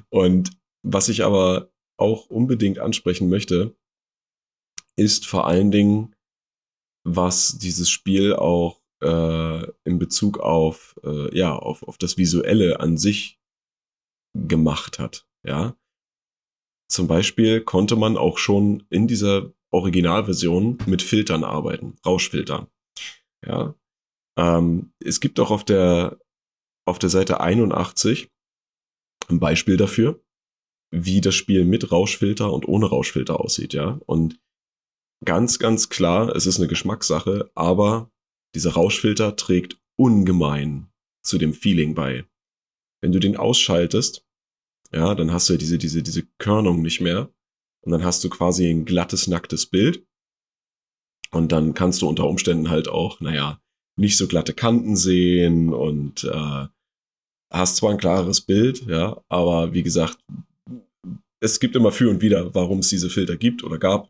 Und was ich aber auch unbedingt ansprechen möchte, ist vor allen Dingen, was dieses Spiel auch äh, in Bezug auf, äh, ja, auf, auf das Visuelle an sich gemacht hat, ja. Zum Beispiel konnte man auch schon in dieser Originalversion mit Filtern arbeiten, Rauschfiltern. Ja. Ähm, es gibt auch auf der auf der Seite 81 ein Beispiel dafür, wie das Spiel mit Rauschfilter und ohne Rauschfilter aussieht, ja. Und ganz, ganz klar, es ist eine Geschmackssache, aber dieser Rauschfilter trägt ungemein zu dem Feeling bei. Wenn du den ausschaltest, ja, dann hast du ja diese, diese, diese Körnung nicht mehr. Und dann hast du quasi ein glattes, nacktes Bild. Und dann kannst du unter Umständen halt auch, naja, nicht so glatte Kanten sehen und äh, hast zwar ein klares Bild, ja, aber wie gesagt, es gibt immer für und wieder, warum es diese Filter gibt oder gab.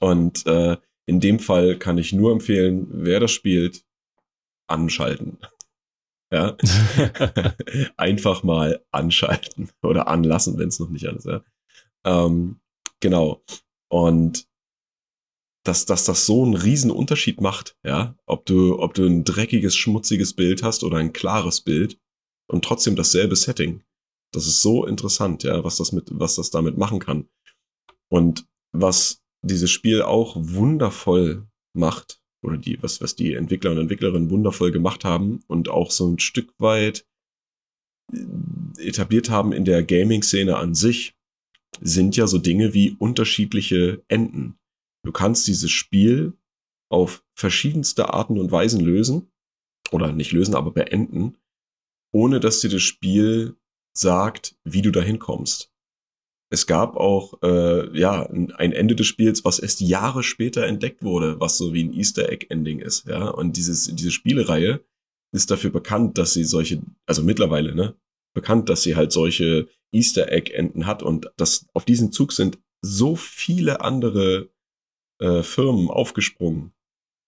Und äh, in dem Fall kann ich nur empfehlen, wer das spielt, anschalten. Ja. Einfach mal anschalten oder anlassen, wenn es noch nicht alles ist. Ja. Ähm, genau. Und dass, dass das so einen riesen Unterschied macht, ja, ob du, ob du ein dreckiges, schmutziges Bild hast oder ein klares Bild, und trotzdem dasselbe Setting. Das ist so interessant, ja, was das mit, was das damit machen kann. Und was dieses Spiel auch wundervoll macht, oder die, was, was die Entwickler und Entwicklerinnen wundervoll gemacht haben und auch so ein Stück weit äh, etabliert haben in der Gaming-Szene an sich, sind ja so Dinge wie unterschiedliche Enden. Du kannst dieses Spiel auf verschiedenste Arten und Weisen lösen, oder nicht lösen, aber beenden, ohne dass dir das Spiel sagt, wie du dahin kommst. Es gab auch äh, ja ein Ende des Spiels, was erst Jahre später entdeckt wurde, was so wie ein Easter Egg Ending ist, ja. Und dieses diese Spielereihe ist dafür bekannt, dass sie solche, also mittlerweile ne, bekannt, dass sie halt solche Easter Egg Enden hat und das auf diesen Zug sind so viele andere äh, Firmen aufgesprungen.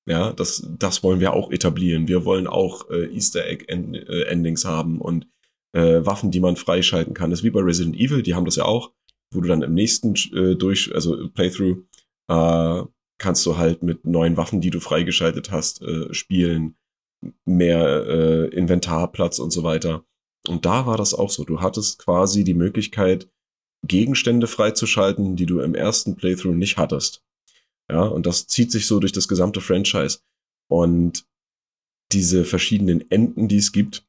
Ja, das, das wollen wir auch etablieren. Wir wollen auch äh, Easter Egg End, äh, Endings haben und äh, Waffen, die man freischalten kann. Das ist wie bei Resident Evil, die haben das ja auch, wo du dann im nächsten äh, durch, also Playthrough, äh, kannst du halt mit neuen Waffen, die du freigeschaltet hast, äh, spielen, mehr äh, Inventarplatz und so weiter. Und da war das auch so. Du hattest quasi die Möglichkeit, Gegenstände freizuschalten, die du im ersten Playthrough nicht hattest. Ja, und das zieht sich so durch das gesamte Franchise. Und diese verschiedenen Enden, die es gibt,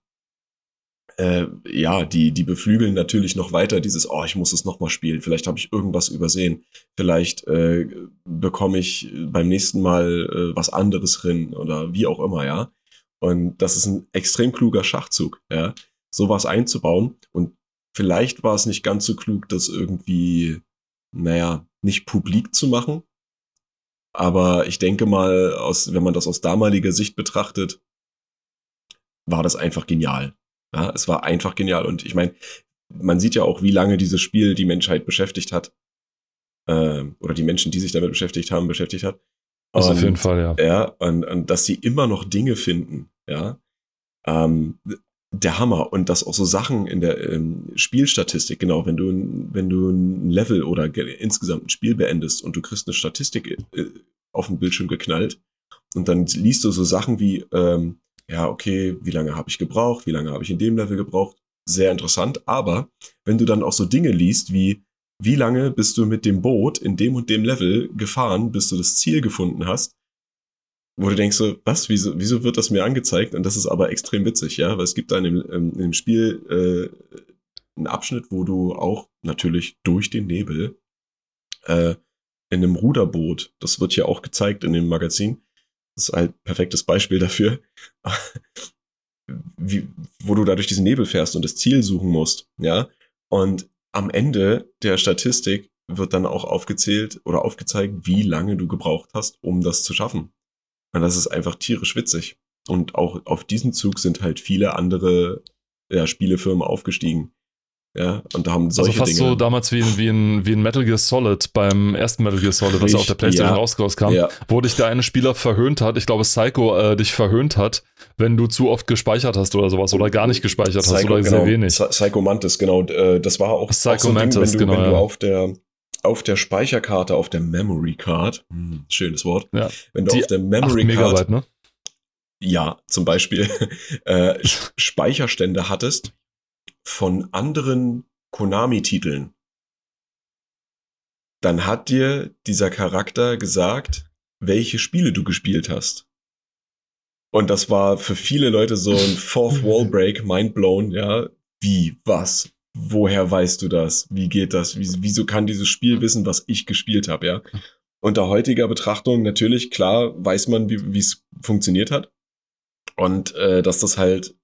äh, ja, die, die beflügeln natürlich noch weiter dieses, oh, ich muss es nochmal spielen, vielleicht habe ich irgendwas übersehen, vielleicht äh, bekomme ich beim nächsten Mal äh, was anderes drin oder wie auch immer, ja. Und das ist ein extrem kluger Schachzug, ja, sowas einzubauen. Und vielleicht war es nicht ganz so klug, das irgendwie, naja, nicht publik zu machen, aber ich denke mal, aus, wenn man das aus damaliger Sicht betrachtet, war das einfach genial. Ja, es war einfach genial. Und ich meine, man sieht ja auch, wie lange dieses Spiel die Menschheit beschäftigt hat. Äh, oder die Menschen, die sich damit beschäftigt haben, beschäftigt hat. Also auf jeden Fall, ja. Ja, und, und dass sie immer noch Dinge finden, ja. Ähm, der Hammer und dass auch so Sachen in der ähm, Spielstatistik, genau, wenn du, wenn du ein Level oder insgesamt ein Spiel beendest und du kriegst eine Statistik äh, auf dem Bildschirm geknallt und dann liest du so Sachen wie, ähm, ja, okay, wie lange habe ich gebraucht, wie lange habe ich in dem Level gebraucht, sehr interessant, aber wenn du dann auch so Dinge liest wie, wie lange bist du mit dem Boot in dem und dem Level gefahren, bis du das Ziel gefunden hast, wo du denkst so, was, wieso, wieso wird das mir angezeigt? Und das ist aber extrem witzig, ja, weil es gibt da in dem, ähm, in dem Spiel äh, einen Abschnitt, wo du auch natürlich durch den Nebel äh, in einem Ruderboot, das wird hier auch gezeigt in dem Magazin, ist halt ein perfektes Beispiel dafür, wie, wo du da durch diesen Nebel fährst und das Ziel suchen musst, ja, und am Ende der Statistik wird dann auch aufgezählt oder aufgezeigt, wie lange du gebraucht hast, um das zu schaffen. Und das ist einfach tierisch witzig. Und auch auf diesen Zug sind halt viele andere ja, Spielefirmen aufgestiegen. Ja, und da haben solche Also fast Dinge. so damals wie, wie, ein, wie ein Metal Gear Solid beim ersten Metal Gear Solid, was ja auf der Playstation ja, rauskam, ja. wo dich der eine Spieler verhöhnt hat, ich glaube Psycho äh, dich verhöhnt hat, wenn du zu oft gespeichert hast oder sowas oder gar nicht gespeichert Psycho, hast oder genau, sehr wenig. Psycho Mantis, genau, äh, das war auch, Psycho auch so Mantis, Ding, wenn du, genau, wenn du auf der auf der Speicherkarte, auf der Memory Card, hm, schönes Wort, ja. wenn du Die auf der Memory Card, Megabyte, ne? ja, zum Beispiel äh, Speicherstände hattest von anderen Konami-Titeln, dann hat dir dieser Charakter gesagt, welche Spiele du gespielt hast. Und das war für viele Leute so ein Fourth Wall Break, mind blown, ja. Wie, was, woher weißt du das? Wie geht das? Wie, wieso kann dieses Spiel wissen, was ich gespielt habe, ja? Unter heutiger Betrachtung natürlich, klar, weiß man, wie es funktioniert hat. Und äh, dass das halt,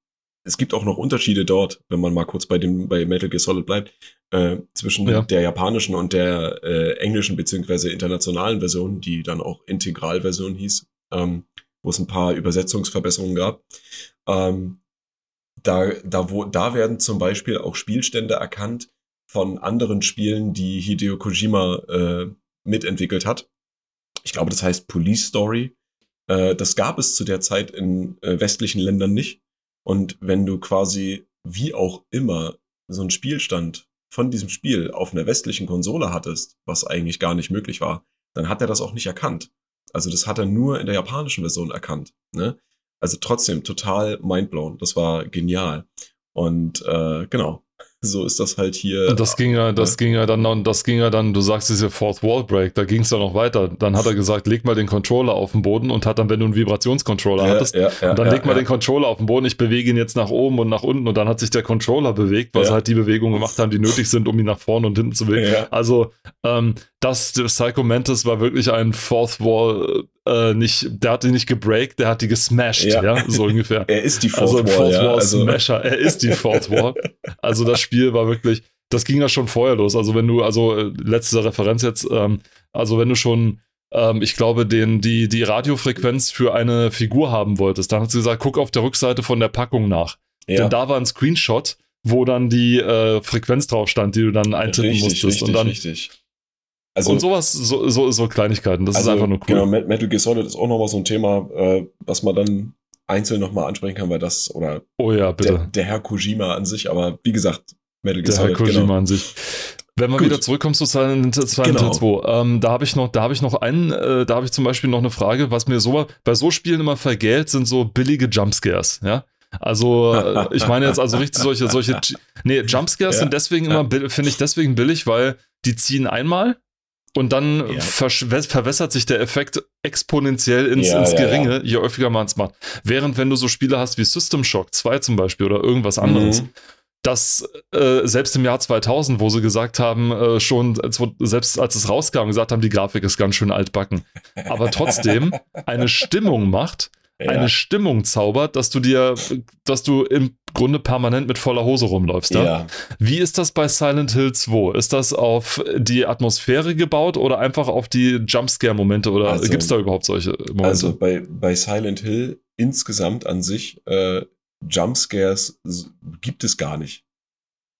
es gibt auch noch Unterschiede dort, wenn man mal kurz bei dem bei Metal Gear Solid bleibt, äh, zwischen ja. der japanischen und der äh, englischen beziehungsweise internationalen Version, die dann auch Integralversion hieß, ähm, wo es ein paar Übersetzungsverbesserungen gab. Ähm, da, da, wo, da werden zum Beispiel auch Spielstände erkannt von anderen Spielen, die Hideo Kojima äh, mitentwickelt hat. Ich glaube, das heißt Police Story. Äh, das gab es zu der Zeit in äh, westlichen Ländern nicht. Und wenn du quasi wie auch immer so einen Spielstand von diesem Spiel auf einer westlichen Konsole hattest, was eigentlich gar nicht möglich war, dann hat er das auch nicht erkannt. Also das hat er nur in der japanischen Version erkannt. Ne? Also trotzdem total mindblown. Das war genial. Und äh, genau, so ist das halt hier. Und das ging ja, das ja. ging ja dann, das ging ja dann, du sagst diese Fourth Wall Break, da ging es dann noch weiter. Dann hat er gesagt, leg mal den Controller auf den Boden und hat dann, wenn du einen Vibrationscontroller ja, hattest, ja, und dann leg mal den Controller auf den Boden, ich bewege ihn jetzt nach oben und nach unten und dann hat sich der Controller bewegt, weil sie halt die Bewegungen gemacht haben, die nötig sind, um ihn nach vorne und hinten zu bewegen. Also, ähm, das Psycho Mantis war wirklich ein Fourth Wall äh, nicht, der hat die nicht gebreakt, der hat die gesmashed, ja, ja so ungefähr. er ist die Fourth also Wall, Fourth Wall ja, also Smasher, er ist die Fourth Wall. Also das Spiel war wirklich, das ging ja schon vorher los. Also wenn du, also äh, letzte Referenz jetzt, ähm, also wenn du schon ähm, ich glaube, den, die, die Radiofrequenz für eine Figur haben wolltest, dann hat sie gesagt, guck auf der Rückseite von der Packung nach. Ja. Denn da war ein Screenshot, wo dann die äh, Frequenz drauf stand, die du dann eintippen richtig, musstest. Richtig, und dann, richtig. Also, und sowas, so, so, so Kleinigkeiten, das also, ist einfach nur cool. Genau, Metal Gear Solid ist auch nochmal so ein Thema, äh, was man dann einzeln nochmal ansprechen kann, weil das, oder oh ja, bitte. Der, der Herr Kojima an sich, aber wie gesagt, Metal Gear der Solid. Der Herr Kojima genau. an sich. Wenn wir Gut. wieder zurückkommen zu Silent, Silent genau. 2, ähm, da habe ich noch, da habe ich noch einen, äh, da habe ich zum Beispiel noch eine Frage, was mir so bei so Spielen immer vergällt, sind so billige Jumpscares, ja. Also, äh, ich meine jetzt also richtig solche, solche, nee, Jumpscares ja. sind deswegen immer, finde ich deswegen billig, weil die ziehen einmal und dann ja. verwässert sich der Effekt exponentiell ins, ja, ins Geringe, je häufiger man es macht. Während wenn du so Spiele hast wie System Shock 2 zum Beispiel oder irgendwas anderes, mhm dass äh, selbst im Jahr 2000, wo sie gesagt haben, äh, schon selbst als es rauskam, gesagt haben, die Grafik ist ganz schön altbacken, aber trotzdem eine Stimmung macht, ja. eine Stimmung zaubert, dass du dir, dass du im Grunde permanent mit voller Hose rumläufst. Ja? ja. Wie ist das bei Silent Hill 2? Ist das auf die Atmosphäre gebaut oder einfach auf die Jumpscare-Momente oder also, gibt es da überhaupt solche Momente? Also bei, bei Silent Hill insgesamt an sich äh, Jumpscares gibt es gar nicht.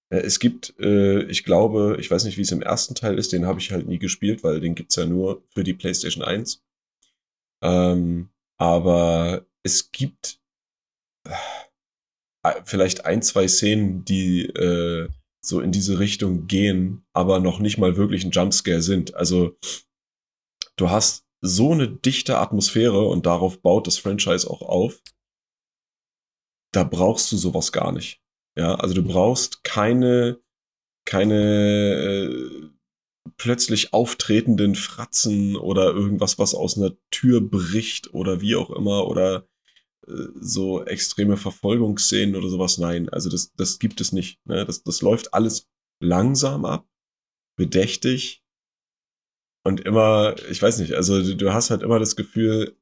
Äh, es gibt, äh, ich glaube, ich weiß nicht, wie es im ersten Teil ist, den habe ich halt nie gespielt, weil den gibt es ja nur für die PlayStation 1. Ähm, aber es gibt äh, vielleicht ein, zwei Szenen, die äh, so in diese Richtung gehen, aber noch nicht mal wirklich ein Jumpscare sind. Also du hast so eine dichte Atmosphäre und darauf baut das Franchise auch auf da brauchst du sowas gar nicht. Ja, also du brauchst keine, keine äh, plötzlich auftretenden Fratzen oder irgendwas, was aus einer Tür bricht oder wie auch immer oder äh, so extreme Verfolgungsszenen oder sowas. Nein, also das, das gibt es nicht. Ne? Das, das läuft alles langsam ab, bedächtig und immer, ich weiß nicht, also du, du hast halt immer das Gefühl,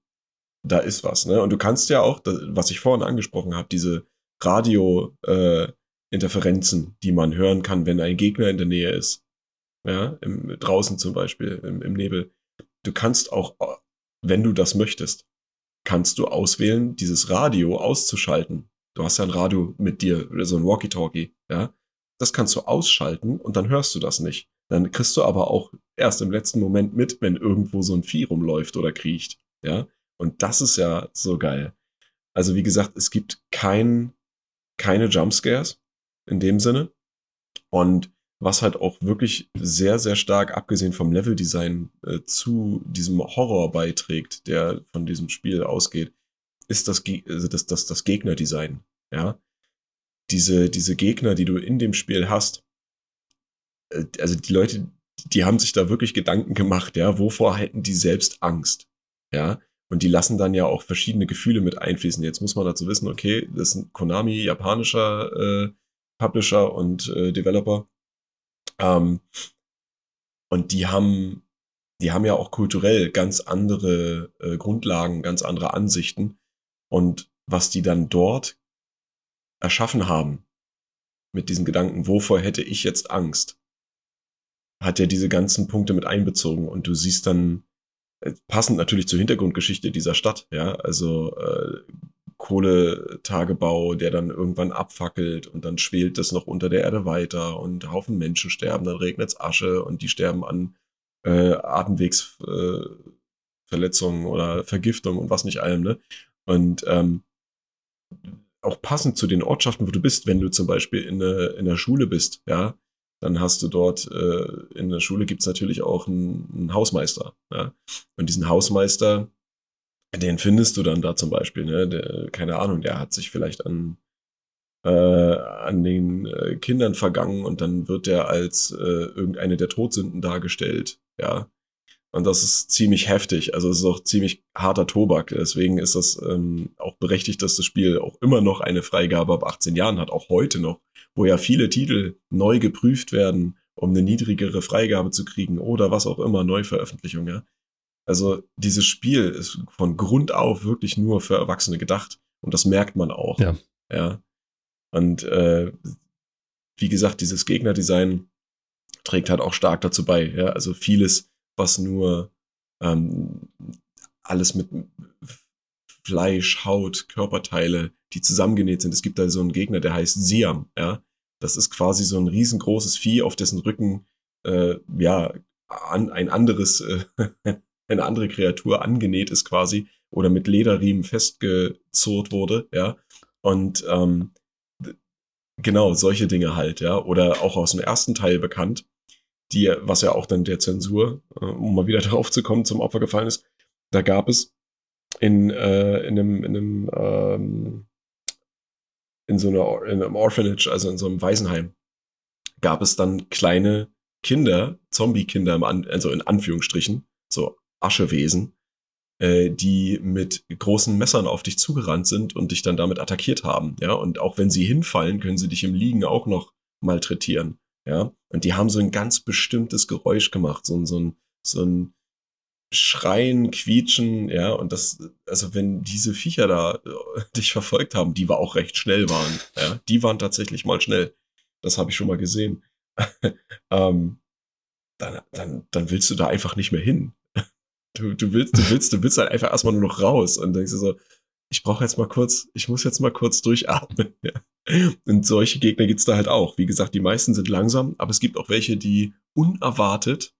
da ist was. Ne? Und du kannst ja auch, was ich vorhin angesprochen habe, diese Radio-Interferenzen, äh, die man hören kann, wenn ein Gegner in der Nähe ist. Ja, im, draußen zum Beispiel, im, im Nebel. Du kannst auch, wenn du das möchtest, kannst du auswählen, dieses Radio auszuschalten. Du hast ja ein Radio mit dir, so ein Walkie-Talkie, ja. Das kannst du ausschalten und dann hörst du das nicht. Dann kriegst du aber auch erst im letzten Moment mit, wenn irgendwo so ein Vieh rumläuft oder kriecht, ja. Und das ist ja so geil. Also wie gesagt, es gibt kein, keine Jumpscares in dem Sinne. Und was halt auch wirklich sehr, sehr stark, abgesehen vom Leveldesign, äh, zu diesem Horror beiträgt, der von diesem Spiel ausgeht, ist das, also das, das, das Gegnerdesign. Ja? Diese, diese Gegner, die du in dem Spiel hast, äh, also die Leute, die haben sich da wirklich Gedanken gemacht, ja, wovor hätten die selbst Angst? Ja, und die lassen dann ja auch verschiedene Gefühle mit einfließen. Jetzt muss man dazu wissen, okay, das ist ein Konami, japanischer äh, Publisher und äh, Developer. Ähm, und die haben, die haben ja auch kulturell ganz andere äh, Grundlagen, ganz andere Ansichten. Und was die dann dort erschaffen haben, mit diesen Gedanken, wovor hätte ich jetzt Angst, hat ja diese ganzen Punkte mit einbezogen. Und du siehst dann äh, passend natürlich zur Hintergrundgeschichte dieser Stadt, ja, also äh, Kohletagebau, der dann irgendwann abfackelt und dann schwelt das noch unter der Erde weiter und Haufen Menschen sterben, dann regnet's Asche und die sterben an äh, Atemwegsverletzungen äh, oder Vergiftung und was nicht allem, ne? Und ähm, auch passend zu den Ortschaften, wo du bist, wenn du zum Beispiel in, eine, in der Schule bist, ja, dann hast du dort, äh, in der Schule gibt's natürlich auch einen, einen Hausmeister. Ja? Und diesen Hausmeister, den findest du dann da zum Beispiel, ne? Der, keine Ahnung, der hat sich vielleicht an, äh, an den äh, Kindern vergangen und dann wird der als äh, irgendeine der Todsünden dargestellt, ja. Und das ist ziemlich heftig, also es ist auch ziemlich harter Tobak. Deswegen ist das ähm, auch berechtigt, dass das Spiel auch immer noch eine Freigabe ab 18 Jahren hat, auch heute noch wo ja viele Titel neu geprüft werden, um eine niedrigere Freigabe zu kriegen oder was auch immer, Neuveröffentlichung, ja. Also dieses Spiel ist von Grund auf wirklich nur für Erwachsene gedacht. Und das merkt man auch. Ja. Ja. Und äh, wie gesagt, dieses Gegnerdesign trägt halt auch stark dazu bei. Ja? Also vieles, was nur ähm, alles mit Fleisch, Haut, Körperteile, die zusammengenäht sind. Es gibt da so einen Gegner, der heißt Siam. Ja? Das ist quasi so ein riesengroßes Vieh, auf dessen Rücken äh, ja an, ein anderes, äh, eine andere Kreatur angenäht ist quasi oder mit Lederriemen festgezurrt wurde, ja. Und ähm, genau, solche Dinge halt, ja. Oder auch aus dem ersten Teil bekannt, die, was ja auch dann der Zensur, äh, um mal wieder darauf zu kommen, zum Opfer gefallen ist, da gab es in, äh, in einem, in einem ähm, in so einer in einem Orphanage, also in so einem Waisenheim, gab es dann kleine Kinder, Zombie-Kinder, also in Anführungsstrichen, so Aschewesen, äh, die mit großen Messern auf dich zugerannt sind und dich dann damit attackiert haben. Ja, und auch wenn sie hinfallen, können sie dich im Liegen auch noch malträtieren. Ja, und die haben so ein ganz bestimmtes Geräusch gemacht, so, so ein, so ein Schreien, Quietschen, ja, und das, also wenn diese Viecher da äh, dich verfolgt haben, die war auch recht schnell waren, ja, die waren tatsächlich mal schnell. Das habe ich schon mal gesehen. ähm, dann, dann, dann willst du da einfach nicht mehr hin. Du, du willst, du willst, du willst halt einfach erstmal nur noch raus und denkst du so, ich brauche jetzt mal kurz, ich muss jetzt mal kurz durchatmen. Ja. Und solche Gegner gibt's da halt auch. Wie gesagt, die meisten sind langsam, aber es gibt auch welche, die unerwartet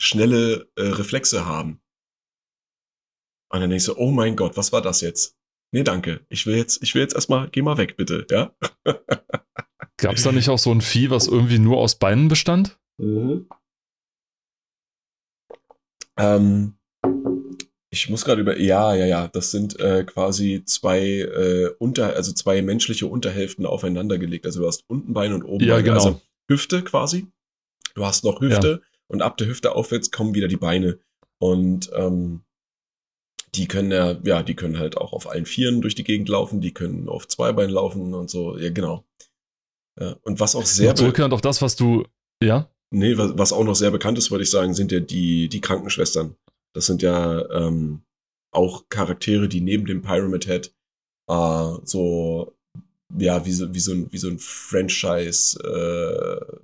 schnelle äh, Reflexe haben. Und dann denkst du, oh mein Gott, was war das jetzt? Nee, danke. Ich will jetzt, ich will jetzt erstmal, geh mal weg, bitte, ja? Gab's da nicht auch so ein Vieh, was irgendwie nur aus Beinen bestand? Mhm. Ähm, ich muss gerade über, ja, ja, ja, das sind äh, quasi zwei äh, unter, also zwei menschliche Unterhälften aufeinander gelegt. Also du hast unten Bein und oben ja, Bein, genau. also Hüfte quasi. Du hast noch Hüfte ja. und ab der Hüfte aufwärts kommen wieder die Beine. Und ähm, die können ja, ja, die können halt auch auf allen Vieren durch die Gegend laufen, die können auf zwei Beinen laufen und so, ja, genau. Ja, und was auch sehr. Zurückkehrend auf das, was du, ja? Nee, was, auch noch sehr bekannt ist, würde ich sagen, sind ja die, die Krankenschwestern. Das sind ja ähm, auch Charaktere, die neben dem Pyramid Head äh, so, ja, wie so, wie so ein, wie so ein Franchise äh,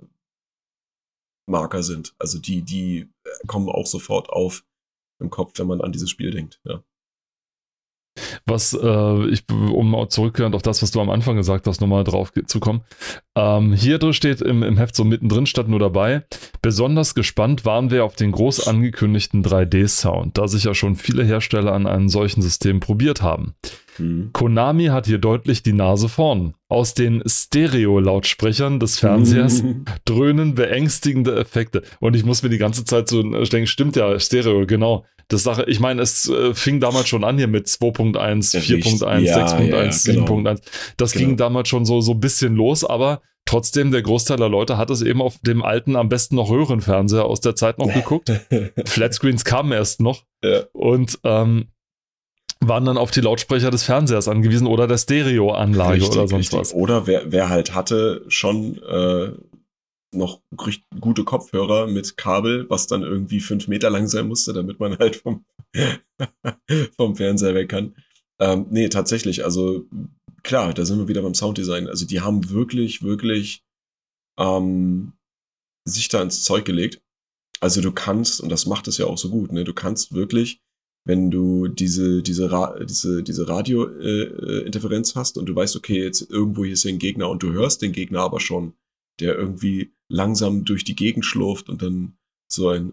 sind. Also die, die kommen auch sofort auf im Kopf, wenn man an dieses Spiel denkt, ja. Was, äh, ich, um zurückkehrend auf das, was du am Anfang gesagt hast, nochmal drauf zu kommen. Ähm, hier steht im, im Heft so mittendrin, statt nur dabei. Besonders gespannt waren wir auf den groß angekündigten 3D-Sound, da sich ja schon viele Hersteller an einem solchen System probiert haben. Mhm. Konami hat hier deutlich die Nase vorn. Aus den Stereo-Lautsprechern des Fernsehers mhm. dröhnen beängstigende Effekte. Und ich muss mir die ganze Zeit so denken, stimmt ja, Stereo, genau. Das Sache, ich meine, es äh, fing damals schon an hier mit 2.1, 4.1, ja, 6.1, ja, 7.1. Genau. Das genau. ging damals schon so, so ein bisschen los, aber trotzdem, der Großteil der Leute hat es eben auf dem alten, am besten noch Röhrenfernseher aus der Zeit noch geguckt. Flatscreens kamen erst noch. Ja. Und ähm, waren dann auf die Lautsprecher des Fernsehers angewiesen oder der Stereoanlage oder sonst richtig. was. Oder wer, wer halt hatte schon äh, noch gute Kopfhörer mit Kabel, was dann irgendwie fünf Meter lang sein musste, damit man halt vom, vom Fernseher weg kann. Ähm, nee, tatsächlich, also klar, da sind wir wieder beim Sounddesign. Also die haben wirklich, wirklich ähm, sich da ins Zeug gelegt. Also du kannst, und das macht es ja auch so gut, ne, du kannst wirklich wenn du diese, diese, Ra diese, diese Radio-Interferenz äh, hast und du weißt, okay, jetzt irgendwo hier ist ein Gegner und du hörst den Gegner aber schon, der irgendwie langsam durch die Gegend schlurft und dann so ein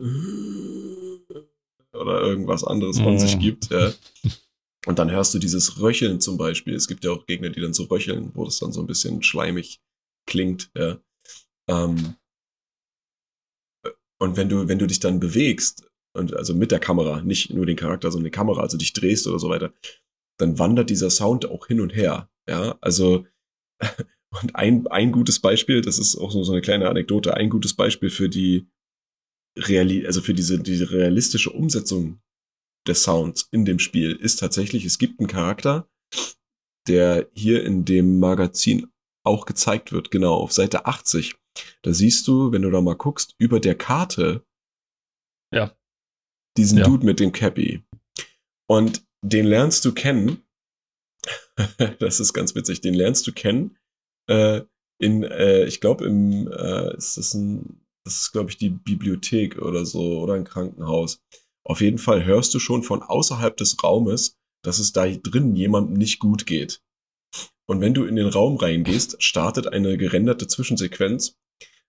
oder irgendwas anderes von sich gibt, ja. Und dann hörst du dieses Röcheln zum Beispiel. Es gibt ja auch Gegner, die dann so röcheln, wo das dann so ein bisschen schleimig klingt, ja. Ähm, und wenn du, wenn du dich dann bewegst und also mit der Kamera, nicht nur den Charakter, sondern die Kamera, also dich drehst oder so weiter, dann wandert dieser Sound auch hin und her. Ja, also und ein, ein gutes Beispiel, das ist auch so, so eine kleine Anekdote, ein gutes Beispiel für die Reali also für diese, diese realistische Umsetzung des Sounds in dem Spiel ist tatsächlich, es gibt einen Charakter, der hier in dem Magazin auch gezeigt wird, genau, auf Seite 80. Da siehst du, wenn du da mal guckst, über der Karte ja Diesen ja. Dude mit dem Cappy. Und den lernst du kennen. das ist ganz witzig. Den lernst du kennen. Äh, in, äh, ich glaube, im, äh, ist das ein, das ist, glaube ich, die Bibliothek oder so oder ein Krankenhaus. Auf jeden Fall hörst du schon von außerhalb des Raumes, dass es da drin jemandem nicht gut geht. Und wenn du in den Raum reingehst, startet eine gerenderte Zwischensequenz,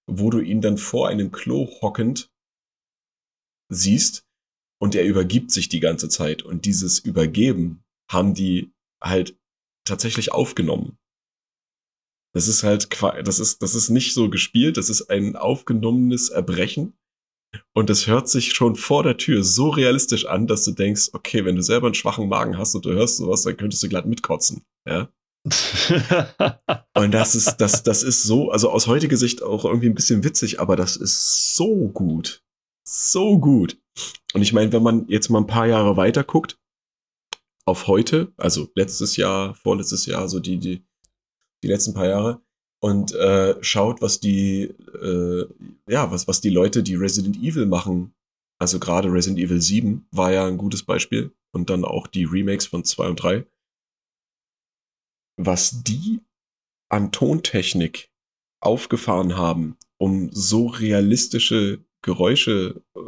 wo du ihn dann vor einem Klo hockend siehst und er übergibt sich die ganze Zeit. Und dieses Übergeben haben die halt tatsächlich aufgenommen. Das ist halt, das ist, das ist nicht so gespielt, das ist ein aufgenommenes Erbrechen. Und das hört sich schon vor der Tür so realistisch an, dass du denkst, okay, wenn du selber einen schwachen Magen hast und du hörst sowas, dann könntest du glatt mitkotzen, ja. und das ist, das, das ist so, also aus heutiger Sicht auch irgendwie ein bisschen witzig, aber das ist so gut. So gut. Und ich meine, wenn man jetzt mal ein paar Jahre weiter guckt, auf heute, also letztes Jahr, vorletztes Jahr, so die, die, die letzten paar Jahre, und äh, schaut, was die, äh, ja, was, was die Leute, die Resident Evil machen, also gerade Resident Evil 7 war ja ein gutes Beispiel und dann auch die Remakes von 2 und 3, was die an Tontechnik aufgefahren haben, um so realistische Geräusche äh,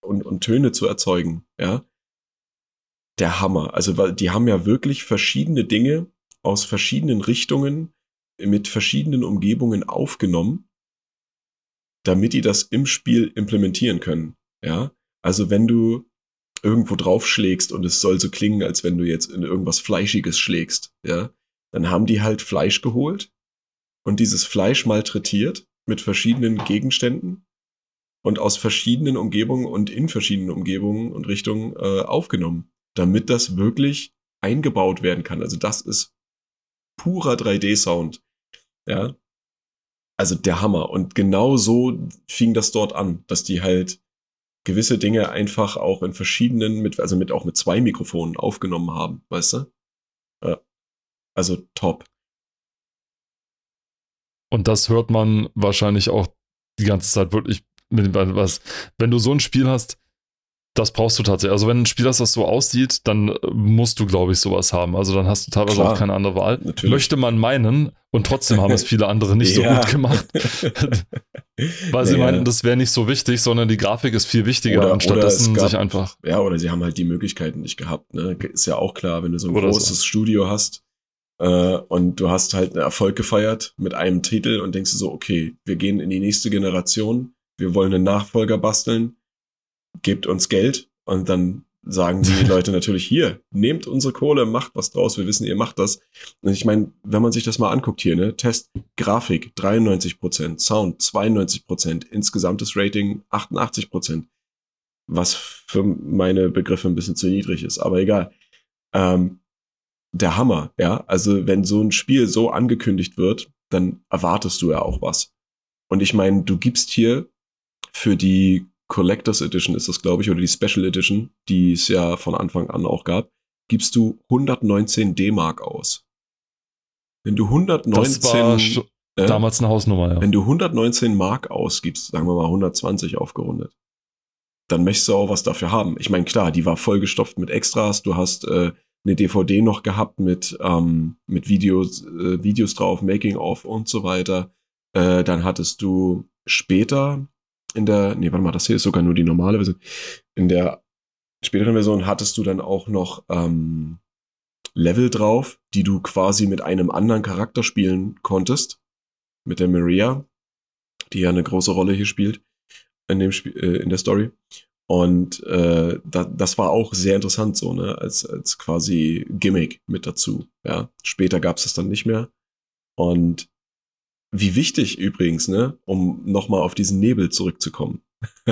und, und Töne zu erzeugen, ja, der Hammer. Also, weil die haben ja wirklich verschiedene Dinge aus verschiedenen Richtungen mit verschiedenen Umgebungen aufgenommen, damit die das im Spiel implementieren können. Ja, also wenn du irgendwo draufschlägst und es soll so klingen, als wenn du jetzt in irgendwas Fleischiges schlägst, ja, dann haben die halt Fleisch geholt und dieses Fleisch malträtiert mit verschiedenen Gegenständen und aus verschiedenen Umgebungen und in verschiedenen Umgebungen und Richtungen äh, aufgenommen, damit das wirklich eingebaut werden kann. Also das ist purer 3D-Sound. Ja. Also der Hammer. Und genau so fing das dort an, dass die halt gewisse Dinge einfach auch in verschiedenen, mit, also mit auch mit zwei Mikrofonen aufgenommen haben, weißt du? Ja. Also top. Und das hört man wahrscheinlich auch die ganze Zeit wirklich was. Wenn du so ein Spiel hast, das brauchst du tatsächlich. Also wenn ein Spiel hast, das so aussieht, dann äh, musst du, glaube ich, sowas haben. Also dann hast du teilweise Klar, auch keine andere Wahl. Natürlich. Möchte man meinen, und trotzdem haben es viele andere nicht so gut gemacht. Weil sie naja. meinten, das wäre nicht so wichtig, sondern die Grafik ist viel wichtiger, oder, anstattdessen gab, sich einfach. Ja, oder sie haben halt die Möglichkeiten nicht gehabt. Ne? Ist ja auch klar, wenn du so ein oder großes so. Studio hast äh, und du hast halt einen Erfolg gefeiert mit einem Titel und denkst du so, okay, wir gehen in die nächste Generation, wir wollen einen Nachfolger basteln gebt uns Geld und dann sagen die Leute natürlich hier, nehmt unsere Kohle, macht was draus, wir wissen, ihr macht das. Und ich meine, wenn man sich das mal anguckt hier, ne, Test, Grafik 93%, Sound 92%, insgesamtes Rating 88%, was für meine Begriffe ein bisschen zu niedrig ist, aber egal. Ähm, der Hammer, ja, also wenn so ein Spiel so angekündigt wird, dann erwartest du ja auch was. Und ich meine, du gibst hier für die Collectors Edition ist das, glaube ich, oder die Special Edition, die es ja von Anfang an auch gab, gibst du 119 D-Mark aus. Wenn du 119 das war äh, damals eine Hausnummer, ja. Wenn du 119 Mark ausgibst, sagen wir mal 120 aufgerundet, dann möchtest du auch was dafür haben. Ich meine, klar, die war vollgestopft mit Extras. Du hast äh, eine DVD noch gehabt mit ähm, mit Videos äh, Videos drauf, Making of und so weiter. Äh, dann hattest du später in der, nee, warte mal, das hier ist sogar nur die normale Version. In der späteren Version hattest du dann auch noch ähm, Level drauf, die du quasi mit einem anderen Charakter spielen konntest. Mit der Maria, die ja eine große Rolle hier spielt in, dem Spiel, äh, in der Story. Und äh, da, das war auch sehr interessant, so, ne, als, als quasi Gimmick mit dazu. Ja. Später gab es das dann nicht mehr. Und wie wichtig übrigens, ne, um nochmal auf diesen Nebel zurückzukommen.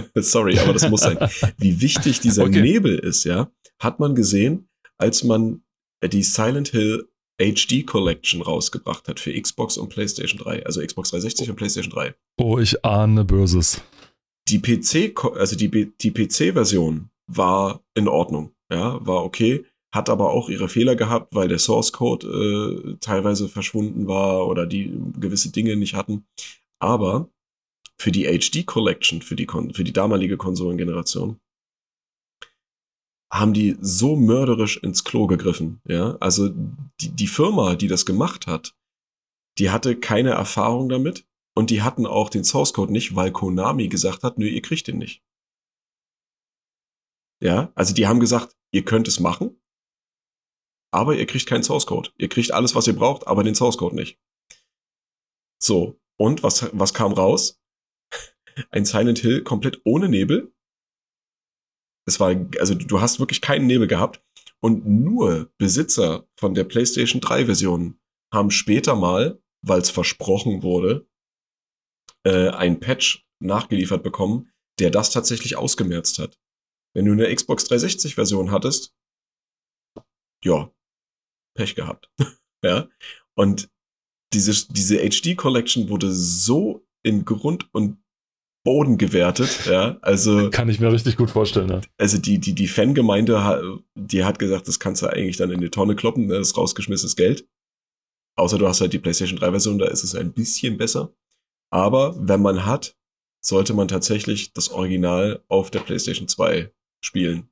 Sorry, aber das muss sein. Wie wichtig dieser okay. Nebel ist, ja, hat man gesehen, als man die Silent Hill HD Collection rausgebracht hat für Xbox und PlayStation 3, also Xbox 360 und PlayStation 3. Oh, ich ahne Böses. Die PC, also die, die PC-Version war in Ordnung, ja, war okay hat aber auch ihre Fehler gehabt, weil der Source Code äh, teilweise verschwunden war oder die gewisse Dinge nicht hatten. Aber für die HD Collection, für die, für die damalige Konsolengeneration, haben die so mörderisch ins Klo gegriffen. Ja, also die, die Firma, die das gemacht hat, die hatte keine Erfahrung damit und die hatten auch den Source Code nicht, weil Konami gesagt hat, nö, ihr kriegt den nicht. Ja, also die haben gesagt, ihr könnt es machen, aber ihr kriegt keinen Source Code. Ihr kriegt alles, was ihr braucht, aber den Source Code nicht. So, und was, was kam raus? Ein Silent Hill komplett ohne Nebel. Es war, also du hast wirklich keinen Nebel gehabt. Und nur Besitzer von der PlayStation 3 Version haben später mal, weil es versprochen wurde, äh, ein Patch nachgeliefert bekommen, der das tatsächlich ausgemerzt hat. Wenn du eine Xbox 360 Version hattest, ja, Pech gehabt. ja. Und diese, diese HD Collection wurde so in Grund und Boden gewertet, ja, also. Kann ich mir richtig gut vorstellen, ja. Also die, die, die Fangemeinde, die hat gesagt, das kannst du eigentlich dann in die Tonne kloppen, das ist rausgeschmissenes Geld. Außer du hast halt die PlayStation 3 Version, da ist es ein bisschen besser. Aber wenn man hat, sollte man tatsächlich das Original auf der PlayStation 2 spielen.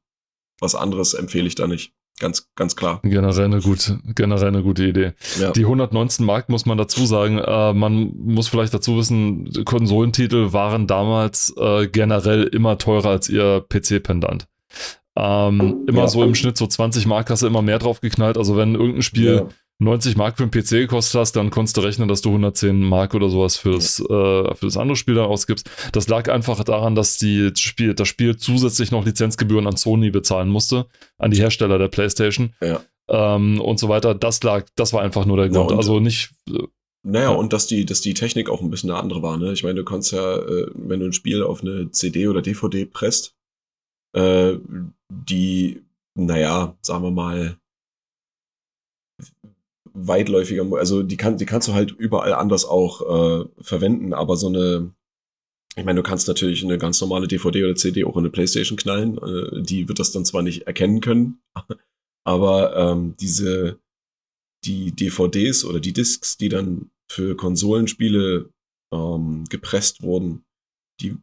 Was anderes empfehle ich da nicht. Ganz, ganz klar. Generell eine gute, generell eine gute Idee. Ja. Die 119 Mark muss man dazu sagen. Äh, man muss vielleicht dazu wissen, Konsolentitel waren damals äh, generell immer teurer als ihr PC-Pendant. Ähm, immer ja. so im Schnitt so 20 Mark hast du immer mehr drauf geknallt. Also wenn irgendein Spiel ja. 90 Mark für einen PC gekostet hast, dann konntest du rechnen, dass du 110 Mark oder sowas für das, äh, für das andere Spiel dann ausgibst. Das lag einfach daran, dass die Spiel, das Spiel zusätzlich noch Lizenzgebühren an Sony bezahlen musste, an die Hersteller der PlayStation ja. ähm, und so weiter. Das lag, das war einfach nur der Grund. Ja, also nicht. Äh, naja, ja. und dass die, dass die Technik auch ein bisschen eine andere war. Ne? Ich meine, du kannst ja, äh, wenn du ein Spiel auf eine CD oder DVD presst, äh, die, naja, sagen wir mal, weitläufiger, also die, kann, die kannst du halt überall anders auch äh, verwenden, aber so eine, ich meine, du kannst natürlich eine ganz normale DVD oder CD auch in eine Playstation knallen, äh, die wird das dann zwar nicht erkennen können, aber ähm, diese, die DVDs oder die Discs, die dann für Konsolenspiele ähm, gepresst wurden, die,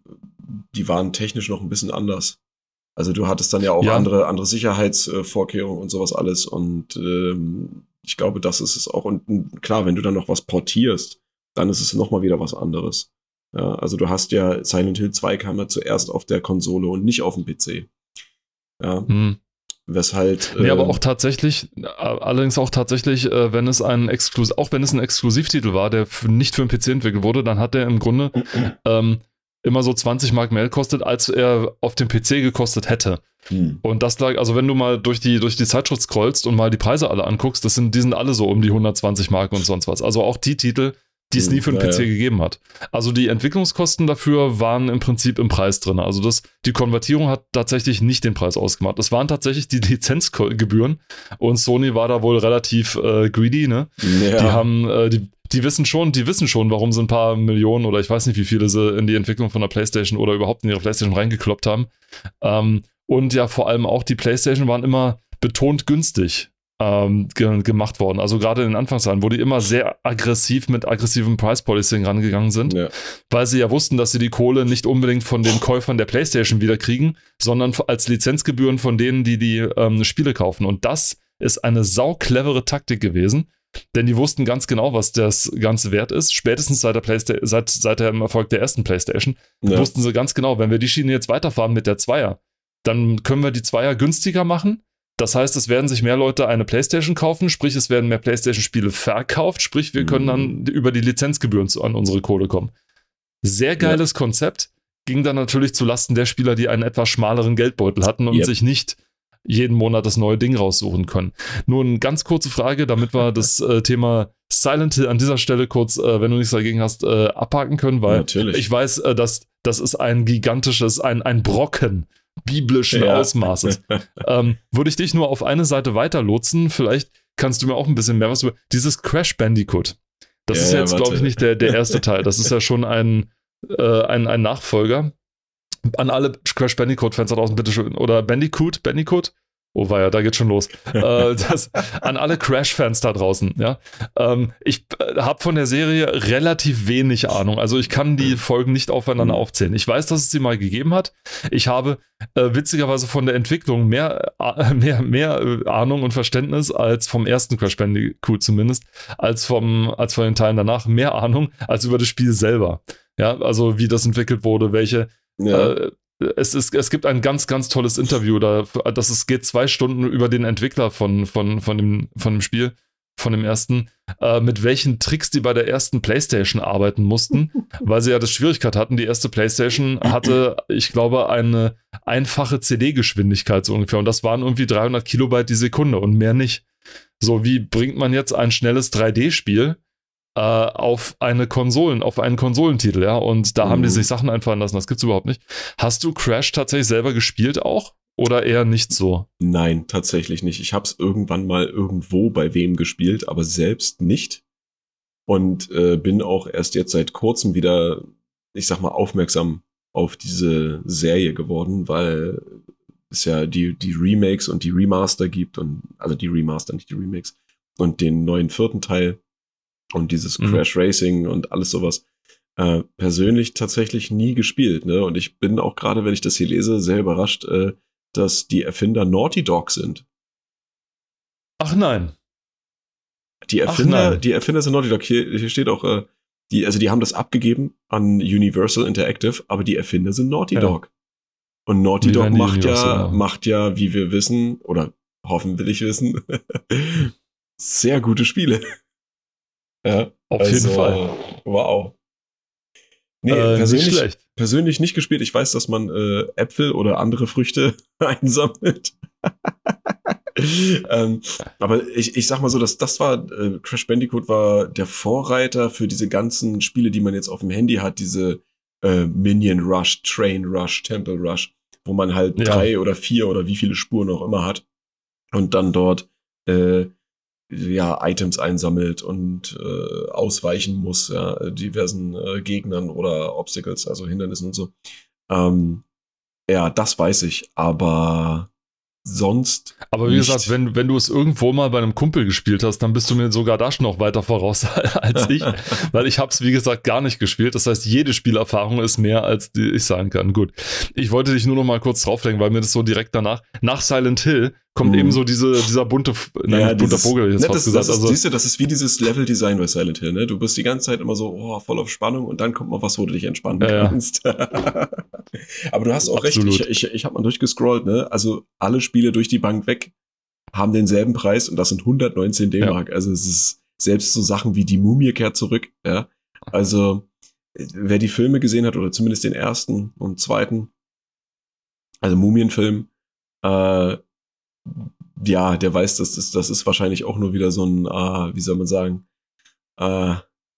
die waren technisch noch ein bisschen anders. Also du hattest dann ja auch ja. andere, andere Sicherheitsvorkehrungen und sowas alles und ähm, ich glaube, das ist es auch. Und klar, wenn du dann noch was portierst, dann ist es nochmal wieder was anderes. Ja, also du hast ja Silent Hill 2 kam ja zuerst auf der Konsole und nicht auf dem PC. Ja. Hm. Weshalb. Nee, äh, aber auch tatsächlich, allerdings auch tatsächlich, äh, wenn es ein Exklus auch wenn es ein Exklusivtitel war, der nicht für den PC entwickelt wurde, dann hat er im Grunde ähm, immer so 20 Mark mehr gekostet, als er auf dem PC gekostet hätte. Hm. Und das lag, also wenn du mal durch die, durch die Zeitschrift scrollst und mal die Preise alle anguckst, das sind, die sind alle so um die 120 Mark und sonst was. Also auch die Titel, die es nie für den PC gegeben hat. Also die Entwicklungskosten dafür waren im Prinzip im Preis drin. Also das, die Konvertierung hat tatsächlich nicht den Preis ausgemacht. Das waren tatsächlich die Lizenzgebühren und Sony war da wohl relativ äh, greedy, ne? Ja. Die haben, äh, die, die wissen schon, die wissen schon, warum sie ein paar Millionen oder ich weiß nicht, wie viele sie in die Entwicklung von der PlayStation oder überhaupt in ihre PlayStation reingekloppt haben. Ähm, und ja, vor allem auch die PlayStation waren immer betont günstig ähm, ge gemacht worden. Also gerade in den Anfangszeiten, wo die immer sehr aggressiv mit aggressivem Price Policing rangegangen sind, ja. weil sie ja wussten, dass sie die Kohle nicht unbedingt von den Käufern der PlayStation wieder kriegen, sondern als Lizenzgebühren von denen, die die ähm, Spiele kaufen. Und das ist eine sau clevere Taktik gewesen, denn die wussten ganz genau, was das Ganze wert ist. Spätestens seit, der Playsta seit, seit dem Erfolg der ersten PlayStation ja. wussten sie ganz genau, wenn wir die Schiene jetzt weiterfahren mit der Zweier, dann können wir die Zweier günstiger machen. Das heißt, es werden sich mehr Leute eine PlayStation kaufen, sprich, es werden mehr PlayStation-Spiele verkauft, sprich, wir können dann mhm. über die Lizenzgebühren an unsere Kohle kommen. Sehr geiles ja. Konzept. Ging dann natürlich zu Lasten der Spieler, die einen etwas schmaleren Geldbeutel hatten und yep. sich nicht jeden Monat das neue Ding raussuchen können. Nur eine ganz kurze Frage, damit wir das äh, Thema Silent Hill an dieser Stelle kurz, äh, wenn du nichts dagegen hast, äh, abhaken können, weil Natürlich. ich weiß, äh, dass das ist ein gigantisches, ein, ein Brocken biblischen ja. Ausmaßes. ähm, würde ich dich nur auf eine Seite weiter lotsen, vielleicht kannst du mir auch ein bisschen mehr was über dieses Crash Bandicoot. Das ja, ist jetzt, glaube ich, nicht der, der erste Teil. Das ist ja schon ein, äh, ein, ein Nachfolger an alle Crash Bandicoot-Fans da draußen, bitte schön. Oder Bandicoot, Bandicoot. Oh ja, da geht schon los. äh, das, an alle Crash-Fans da draußen, ja. Ähm, ich äh, habe von der Serie relativ wenig Ahnung. Also ich kann die Folgen nicht aufeinander mhm. aufzählen. Ich weiß, dass es sie mal gegeben hat. Ich habe äh, witzigerweise von der Entwicklung mehr, äh, mehr, mehr äh, Ahnung und Verständnis als vom ersten Crash Bandicoot zumindest, als vom, als von den Teilen danach. Mehr Ahnung als über das Spiel selber. Ja, also wie das entwickelt wurde, welche ja. Äh, es, ist, es gibt ein ganz, ganz tolles Interview, da, das es geht zwei Stunden über den Entwickler von, von, von, dem, von dem Spiel, von dem ersten, äh, mit welchen Tricks die bei der ersten PlayStation arbeiten mussten, weil sie ja das Schwierigkeit hatten. Die erste PlayStation hatte, ich glaube, eine einfache CD-Geschwindigkeit so ungefähr und das waren irgendwie 300 Kilobyte die Sekunde und mehr nicht. So, wie bringt man jetzt ein schnelles 3D-Spiel äh, auf eine Konsolen, auf einen Konsolentitel, ja. Und da mhm. haben die mhm. sich Sachen einfallen lassen. Das gibt's überhaupt nicht. Hast du Crash tatsächlich selber gespielt auch? Oder eher nicht so? Nein, tatsächlich nicht. Ich habe es irgendwann mal irgendwo bei wem gespielt, aber selbst nicht. Und äh, bin auch erst jetzt seit kurzem wieder, ich sag mal, aufmerksam auf diese Serie geworden, weil es ja die, die Remakes und die Remaster gibt und also die Remaster, nicht die Remakes und den neuen vierten Teil und dieses mhm. Crash Racing und alles sowas äh, persönlich tatsächlich nie gespielt. Ne? Und ich bin auch gerade, wenn ich das hier lese, sehr überrascht, äh, dass die Erfinder Naughty Dog sind. Ach nein. Die Erfinder, die Erfinder sind Naughty Dog. Hier, hier steht auch, äh, die, also die haben das abgegeben an Universal Interactive, aber die Erfinder sind Naughty ja. Dog. Und Naughty Dog macht ja, macht ja, wie wir wissen, oder hoffen will ich wissen, sehr gute Spiele. Ja, auf also, jeden Fall. Wow. Nee, äh, persönlich, nicht persönlich nicht gespielt. Ich weiß, dass man äh, Äpfel oder andere Früchte einsammelt. ähm, aber ich, ich sag mal so, dass das war, äh, Crash Bandicoot war der Vorreiter für diese ganzen Spiele, die man jetzt auf dem Handy hat, diese äh, Minion Rush, Train Rush, Temple Rush, wo man halt ja. drei oder vier oder wie viele Spuren auch immer hat und dann dort äh, ja, Items einsammelt und äh, ausweichen muss, ja, diversen äh, Gegnern oder Obstacles, also Hindernissen und so. Ähm, ja, das weiß ich, aber sonst. Aber wie nicht. gesagt, wenn, wenn du es irgendwo mal bei einem Kumpel gespielt hast, dann bist du mir sogar da schon noch weiter voraus als ich, weil ich habe es, wie gesagt, gar nicht gespielt. Das heißt, jede Spielerfahrung ist mehr, als die ich sagen kann. Gut, ich wollte dich nur noch mal kurz drauflegen, weil mir das so direkt danach, nach Silent Hill, kommt mhm. eben so diese, dieser bunte, nein, ja, bunter Vogel jetzt ne, fast das, gesagt. Das ist, also, siehst du, das ist wie dieses Level-Design bei Silent Hill, ne? Du bist die ganze Zeit immer so oh, voll auf Spannung und dann kommt mal was, wo du dich entspannen ja, kannst. Ja. Aber du hast auch Absolut. recht, ich, ich, ich habe mal durchgescrollt, ne? Also alle Spiele durch die Bank weg haben denselben Preis und das sind 119 D-Mark. Ja. Also es ist selbst so Sachen wie die Mumie kehrt zurück, ja. Also wer die Filme gesehen hat oder zumindest den ersten und zweiten, also Mumienfilm, äh, ja, der weiß, dass das, das ist wahrscheinlich auch nur wieder so ein, äh, wie soll man sagen, äh,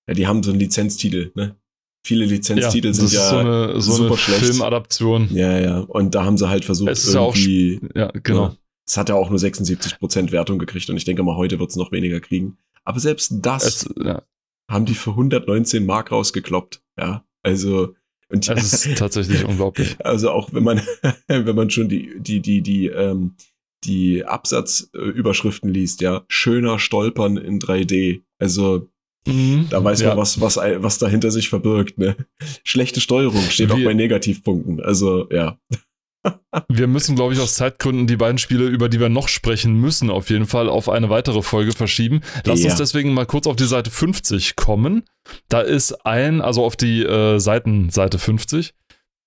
ja, die haben so einen Lizenztitel, ne? Viele Lizenztitel ja, sind ja so eine, so super eine schlecht. Filmadaption. Ja, ja. Und da haben sie halt versucht, es ist irgendwie. Ja, auch, ja genau. Ja, es hat ja auch nur 76% Wertung gekriegt und ich denke mal, heute wird es noch weniger kriegen. Aber selbst das es, ja. haben die für 119 Mark rausgekloppt. Ja, also. Und das ist tatsächlich unglaublich. Also auch wenn man, wenn man schon die, die, die, die, ähm, die Absatzüberschriften liest, ja, schöner Stolpern in 3D. Also mhm, da weiß ja. man, was, was, was dahinter sich verbirgt. Ne? Schlechte Steuerung steht Wir, auch bei Negativpunkten. Also ja. Wir müssen, glaube ich, aus Zeitgründen die beiden Spiele, über die wir noch sprechen müssen, auf jeden Fall auf eine weitere Folge verschieben. Lass ja. uns deswegen mal kurz auf die Seite 50 kommen. Da ist ein, also auf die äh, Seitenseite 50,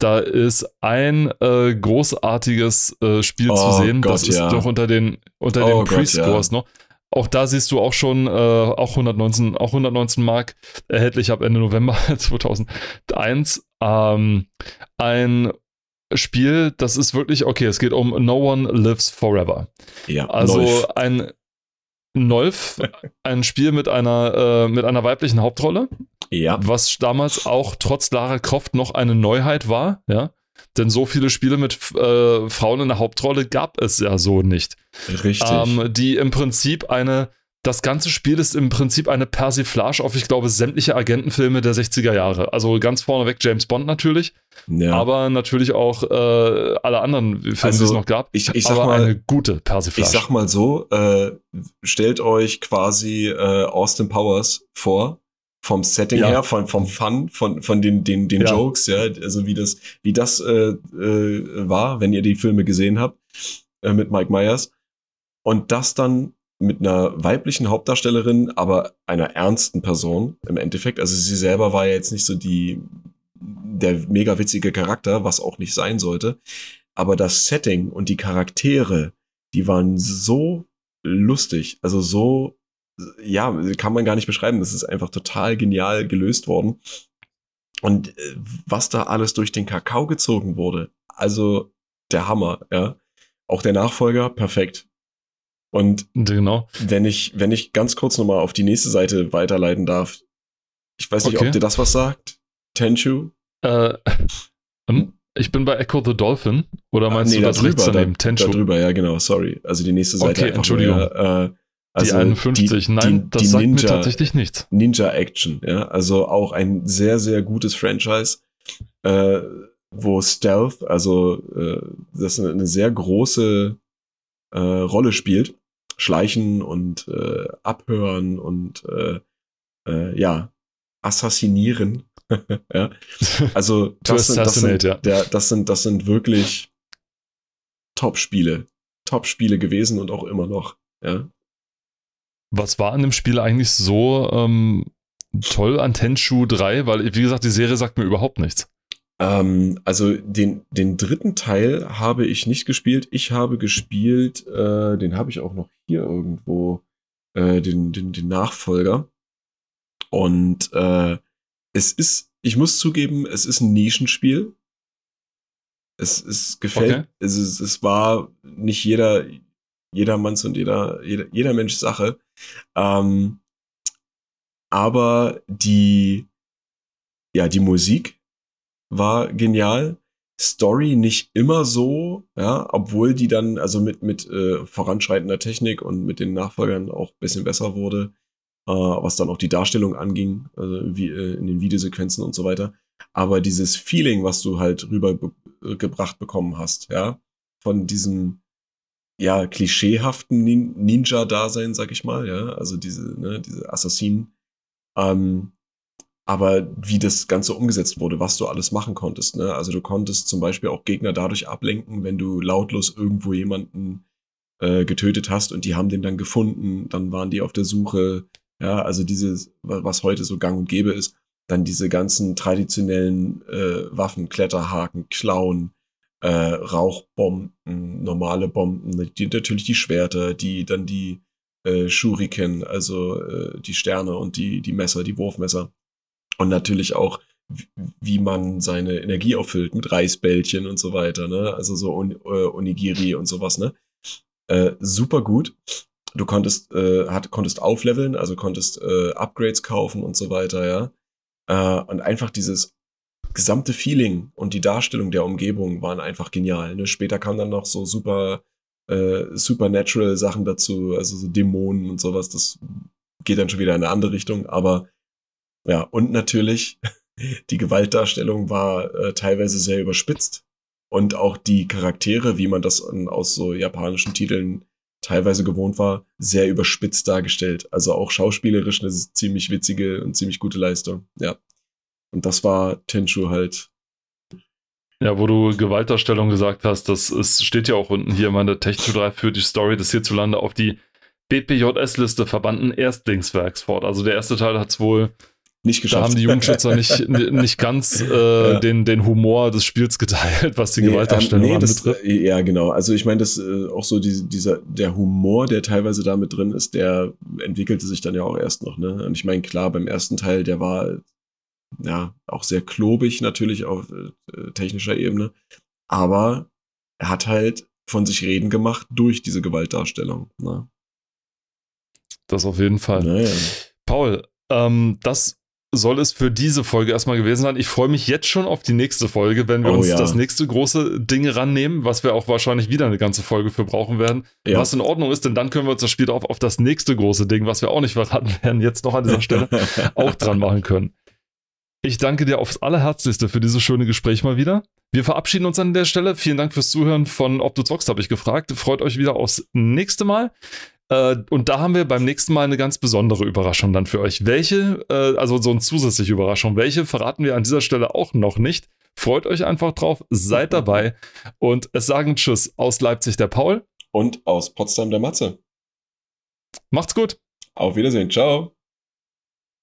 da ist ein äh, großartiges äh, Spiel oh zu sehen. Gott, das ist ja. doch unter den, unter oh den Pre-Scores ja. noch. Auch da siehst du auch schon, äh, auch 119, auch 119 Mark erhältlich ab Ende November 2001. Ähm, ein Spiel, das ist wirklich, okay, es geht um No One Lives Forever. Ja, also Nolf. ein Nolf, ein Spiel mit einer, äh, mit einer weiblichen Hauptrolle. Ja. Was damals auch trotz Lara Croft noch eine Neuheit war, ja. Denn so viele Spiele mit äh, Frauen in der Hauptrolle gab es ja so nicht. Richtig. Ähm, die im Prinzip eine, das ganze Spiel ist im Prinzip eine Persiflage auf, ich glaube, sämtliche Agentenfilme der 60er Jahre. Also ganz vorneweg James Bond natürlich, ja. aber natürlich auch äh, alle anderen Filme, also, die es noch gab. Ich, ich sag aber mal, eine gute Persiflage. Ich sag mal so, äh, stellt euch quasi äh, Austin Powers vor, vom Setting ja. her, von, vom Fun, von, von den, den, den ja. Jokes, ja, also wie das, wie das äh, äh, war, wenn ihr die Filme gesehen habt äh, mit Mike Myers. Und das dann mit einer weiblichen Hauptdarstellerin, aber einer ernsten Person im Endeffekt. Also sie selber war ja jetzt nicht so die, der mega witzige Charakter, was auch nicht sein sollte. Aber das Setting und die Charaktere, die waren so lustig, also so, ja, kann man gar nicht beschreiben. Das ist einfach total genial gelöst worden. Und äh, was da alles durch den Kakao gezogen wurde, also der Hammer, ja. Auch der Nachfolger, perfekt. Und genau. wenn ich, wenn ich ganz kurz nochmal auf die nächste Seite weiterleiten darf, ich weiß nicht, okay. ob dir das was sagt. Tenchu? Äh, ähm, ich bin bei Echo the Dolphin. Oder ah, meinst ah, nee, du das da drüber? Da, Tenchu? Da drüber, ja, genau, sorry. Also die nächste Seite. Okay, Entschuldigung. Mehr, äh, also die 51, die, nein, die, das die sagt Ninja, mir tatsächlich nichts. Ninja Action, ja, also auch ein sehr, sehr gutes Franchise, äh, wo Stealth, also äh, das eine, eine sehr große äh, Rolle spielt. Schleichen und äh, Abhören und äh, äh, ja, assassinieren. ja. Also das sind, das, sind, ja. der, das, sind, das sind wirklich Top-Spiele. Top-Spiele gewesen und auch immer noch. Ja. Was war an dem Spiel eigentlich so ähm, toll an Tenshu 3? Weil, wie gesagt, die Serie sagt mir überhaupt nichts. Ähm, also den, den dritten Teil habe ich nicht gespielt. Ich habe gespielt, äh, den habe ich auch noch hier irgendwo, äh, den, den, den Nachfolger. Und äh, es ist, ich muss zugeben, es ist ein Nischenspiel. Es, es gefällt, okay. es, ist, es war nicht jeder, jedermanns und jeder, jeder, jeder Mensch Sache. Ähm, aber die, ja, die Musik war genial. Story nicht immer so, ja, obwohl die dann also mit mit äh, voranschreitender Technik und mit den Nachfolgern auch bisschen besser wurde, äh, was dann auch die Darstellung anging, also wie äh, in den Videosequenzen und so weiter. Aber dieses Feeling, was du halt rübergebracht be bekommen hast, ja, von diesem ja klischeehaften Nin Ninja-Dasein, sag ich mal, ja, also diese ne, diese Assassinen, ähm, aber wie das Ganze umgesetzt wurde, was du alles machen konntest. Ne? Also du konntest zum Beispiel auch Gegner dadurch ablenken, wenn du lautlos irgendwo jemanden äh, getötet hast und die haben den dann gefunden, dann waren die auf der Suche. Ja, also dieses, was heute so gang und gäbe ist, dann diese ganzen traditionellen äh, Waffen, Kletterhaken, Klauen, äh, Rauchbomben, normale Bomben, die, natürlich die Schwerter, die dann die äh, Shuriken, also äh, die Sterne und die, die Messer, die Wurfmesser und natürlich auch, wie man seine Energie auffüllt mit Reisbällchen und so weiter, ne? Also so On äh, Onigiri und sowas, ne? Äh, super gut. Du konntest, äh, hat, konntest aufleveln, also konntest äh, Upgrades kaufen und so weiter, ja. Äh, und einfach dieses gesamte Feeling und die Darstellung der Umgebung waren einfach genial. Ne? Später kamen dann noch so super äh, supernatural Sachen dazu, also so Dämonen und sowas. Das geht dann schon wieder in eine andere Richtung, aber ja, und natürlich, die Gewaltdarstellung war äh, teilweise sehr überspitzt. Und auch die Charaktere, wie man das aus so japanischen Titeln teilweise gewohnt war, sehr überspitzt dargestellt. Also auch schauspielerisch eine ziemlich witzige und ziemlich gute Leistung. Ja. Und das war Tenshu halt. Ja, wo du Gewaltdarstellung gesagt hast, das ist, steht ja auch unten hier in meiner Tech 3 für die Story des hierzulande auf die BPJS-Liste verbannten Erstlingswerks fort. Also der erste Teil hat es wohl nicht geschafft. Da haben die Jugendschützer nicht, nicht ganz äh, ja. den, den Humor des Spiels geteilt, was die nee, Gewaltdarstellung ähm, nee, das, betrifft. Äh, ja, genau. Also ich meine, das äh, auch so die, dieser der Humor, der teilweise damit drin ist, der entwickelte sich dann ja auch erst noch. Ne? Und ich meine, klar, beim ersten Teil, der war ja auch sehr klobig natürlich auf äh, technischer Ebene, aber er hat halt von sich reden gemacht durch diese Gewaltdarstellung. Ne? Das auf jeden Fall. Naja. Paul, ähm, das soll es für diese Folge erstmal gewesen sein. Ich freue mich jetzt schon auf die nächste Folge, wenn wir oh, uns ja. das nächste große Ding rannehmen, was wir auch wahrscheinlich wieder eine ganze Folge für brauchen werden. Ja. Was in Ordnung ist, denn dann können wir uns das Spiel auf, auf das nächste große Ding, was wir auch nicht verraten werden, jetzt noch an dieser Stelle auch dran machen können. Ich danke dir aufs Allerherzlichste für dieses schöne Gespräch mal wieder. Wir verabschieden uns an der Stelle. Vielen Dank fürs Zuhören von Ob du zockst, habe ich gefragt. Freut euch wieder aufs nächste Mal. Äh, und da haben wir beim nächsten Mal eine ganz besondere Überraschung dann für euch. Welche, äh, also so eine zusätzliche Überraschung, welche verraten wir an dieser Stelle auch noch nicht. Freut euch einfach drauf, seid dabei und es sagen Tschüss aus Leipzig der Paul. Und aus Potsdam der Matze. Macht's gut. Auf Wiedersehen. Ciao.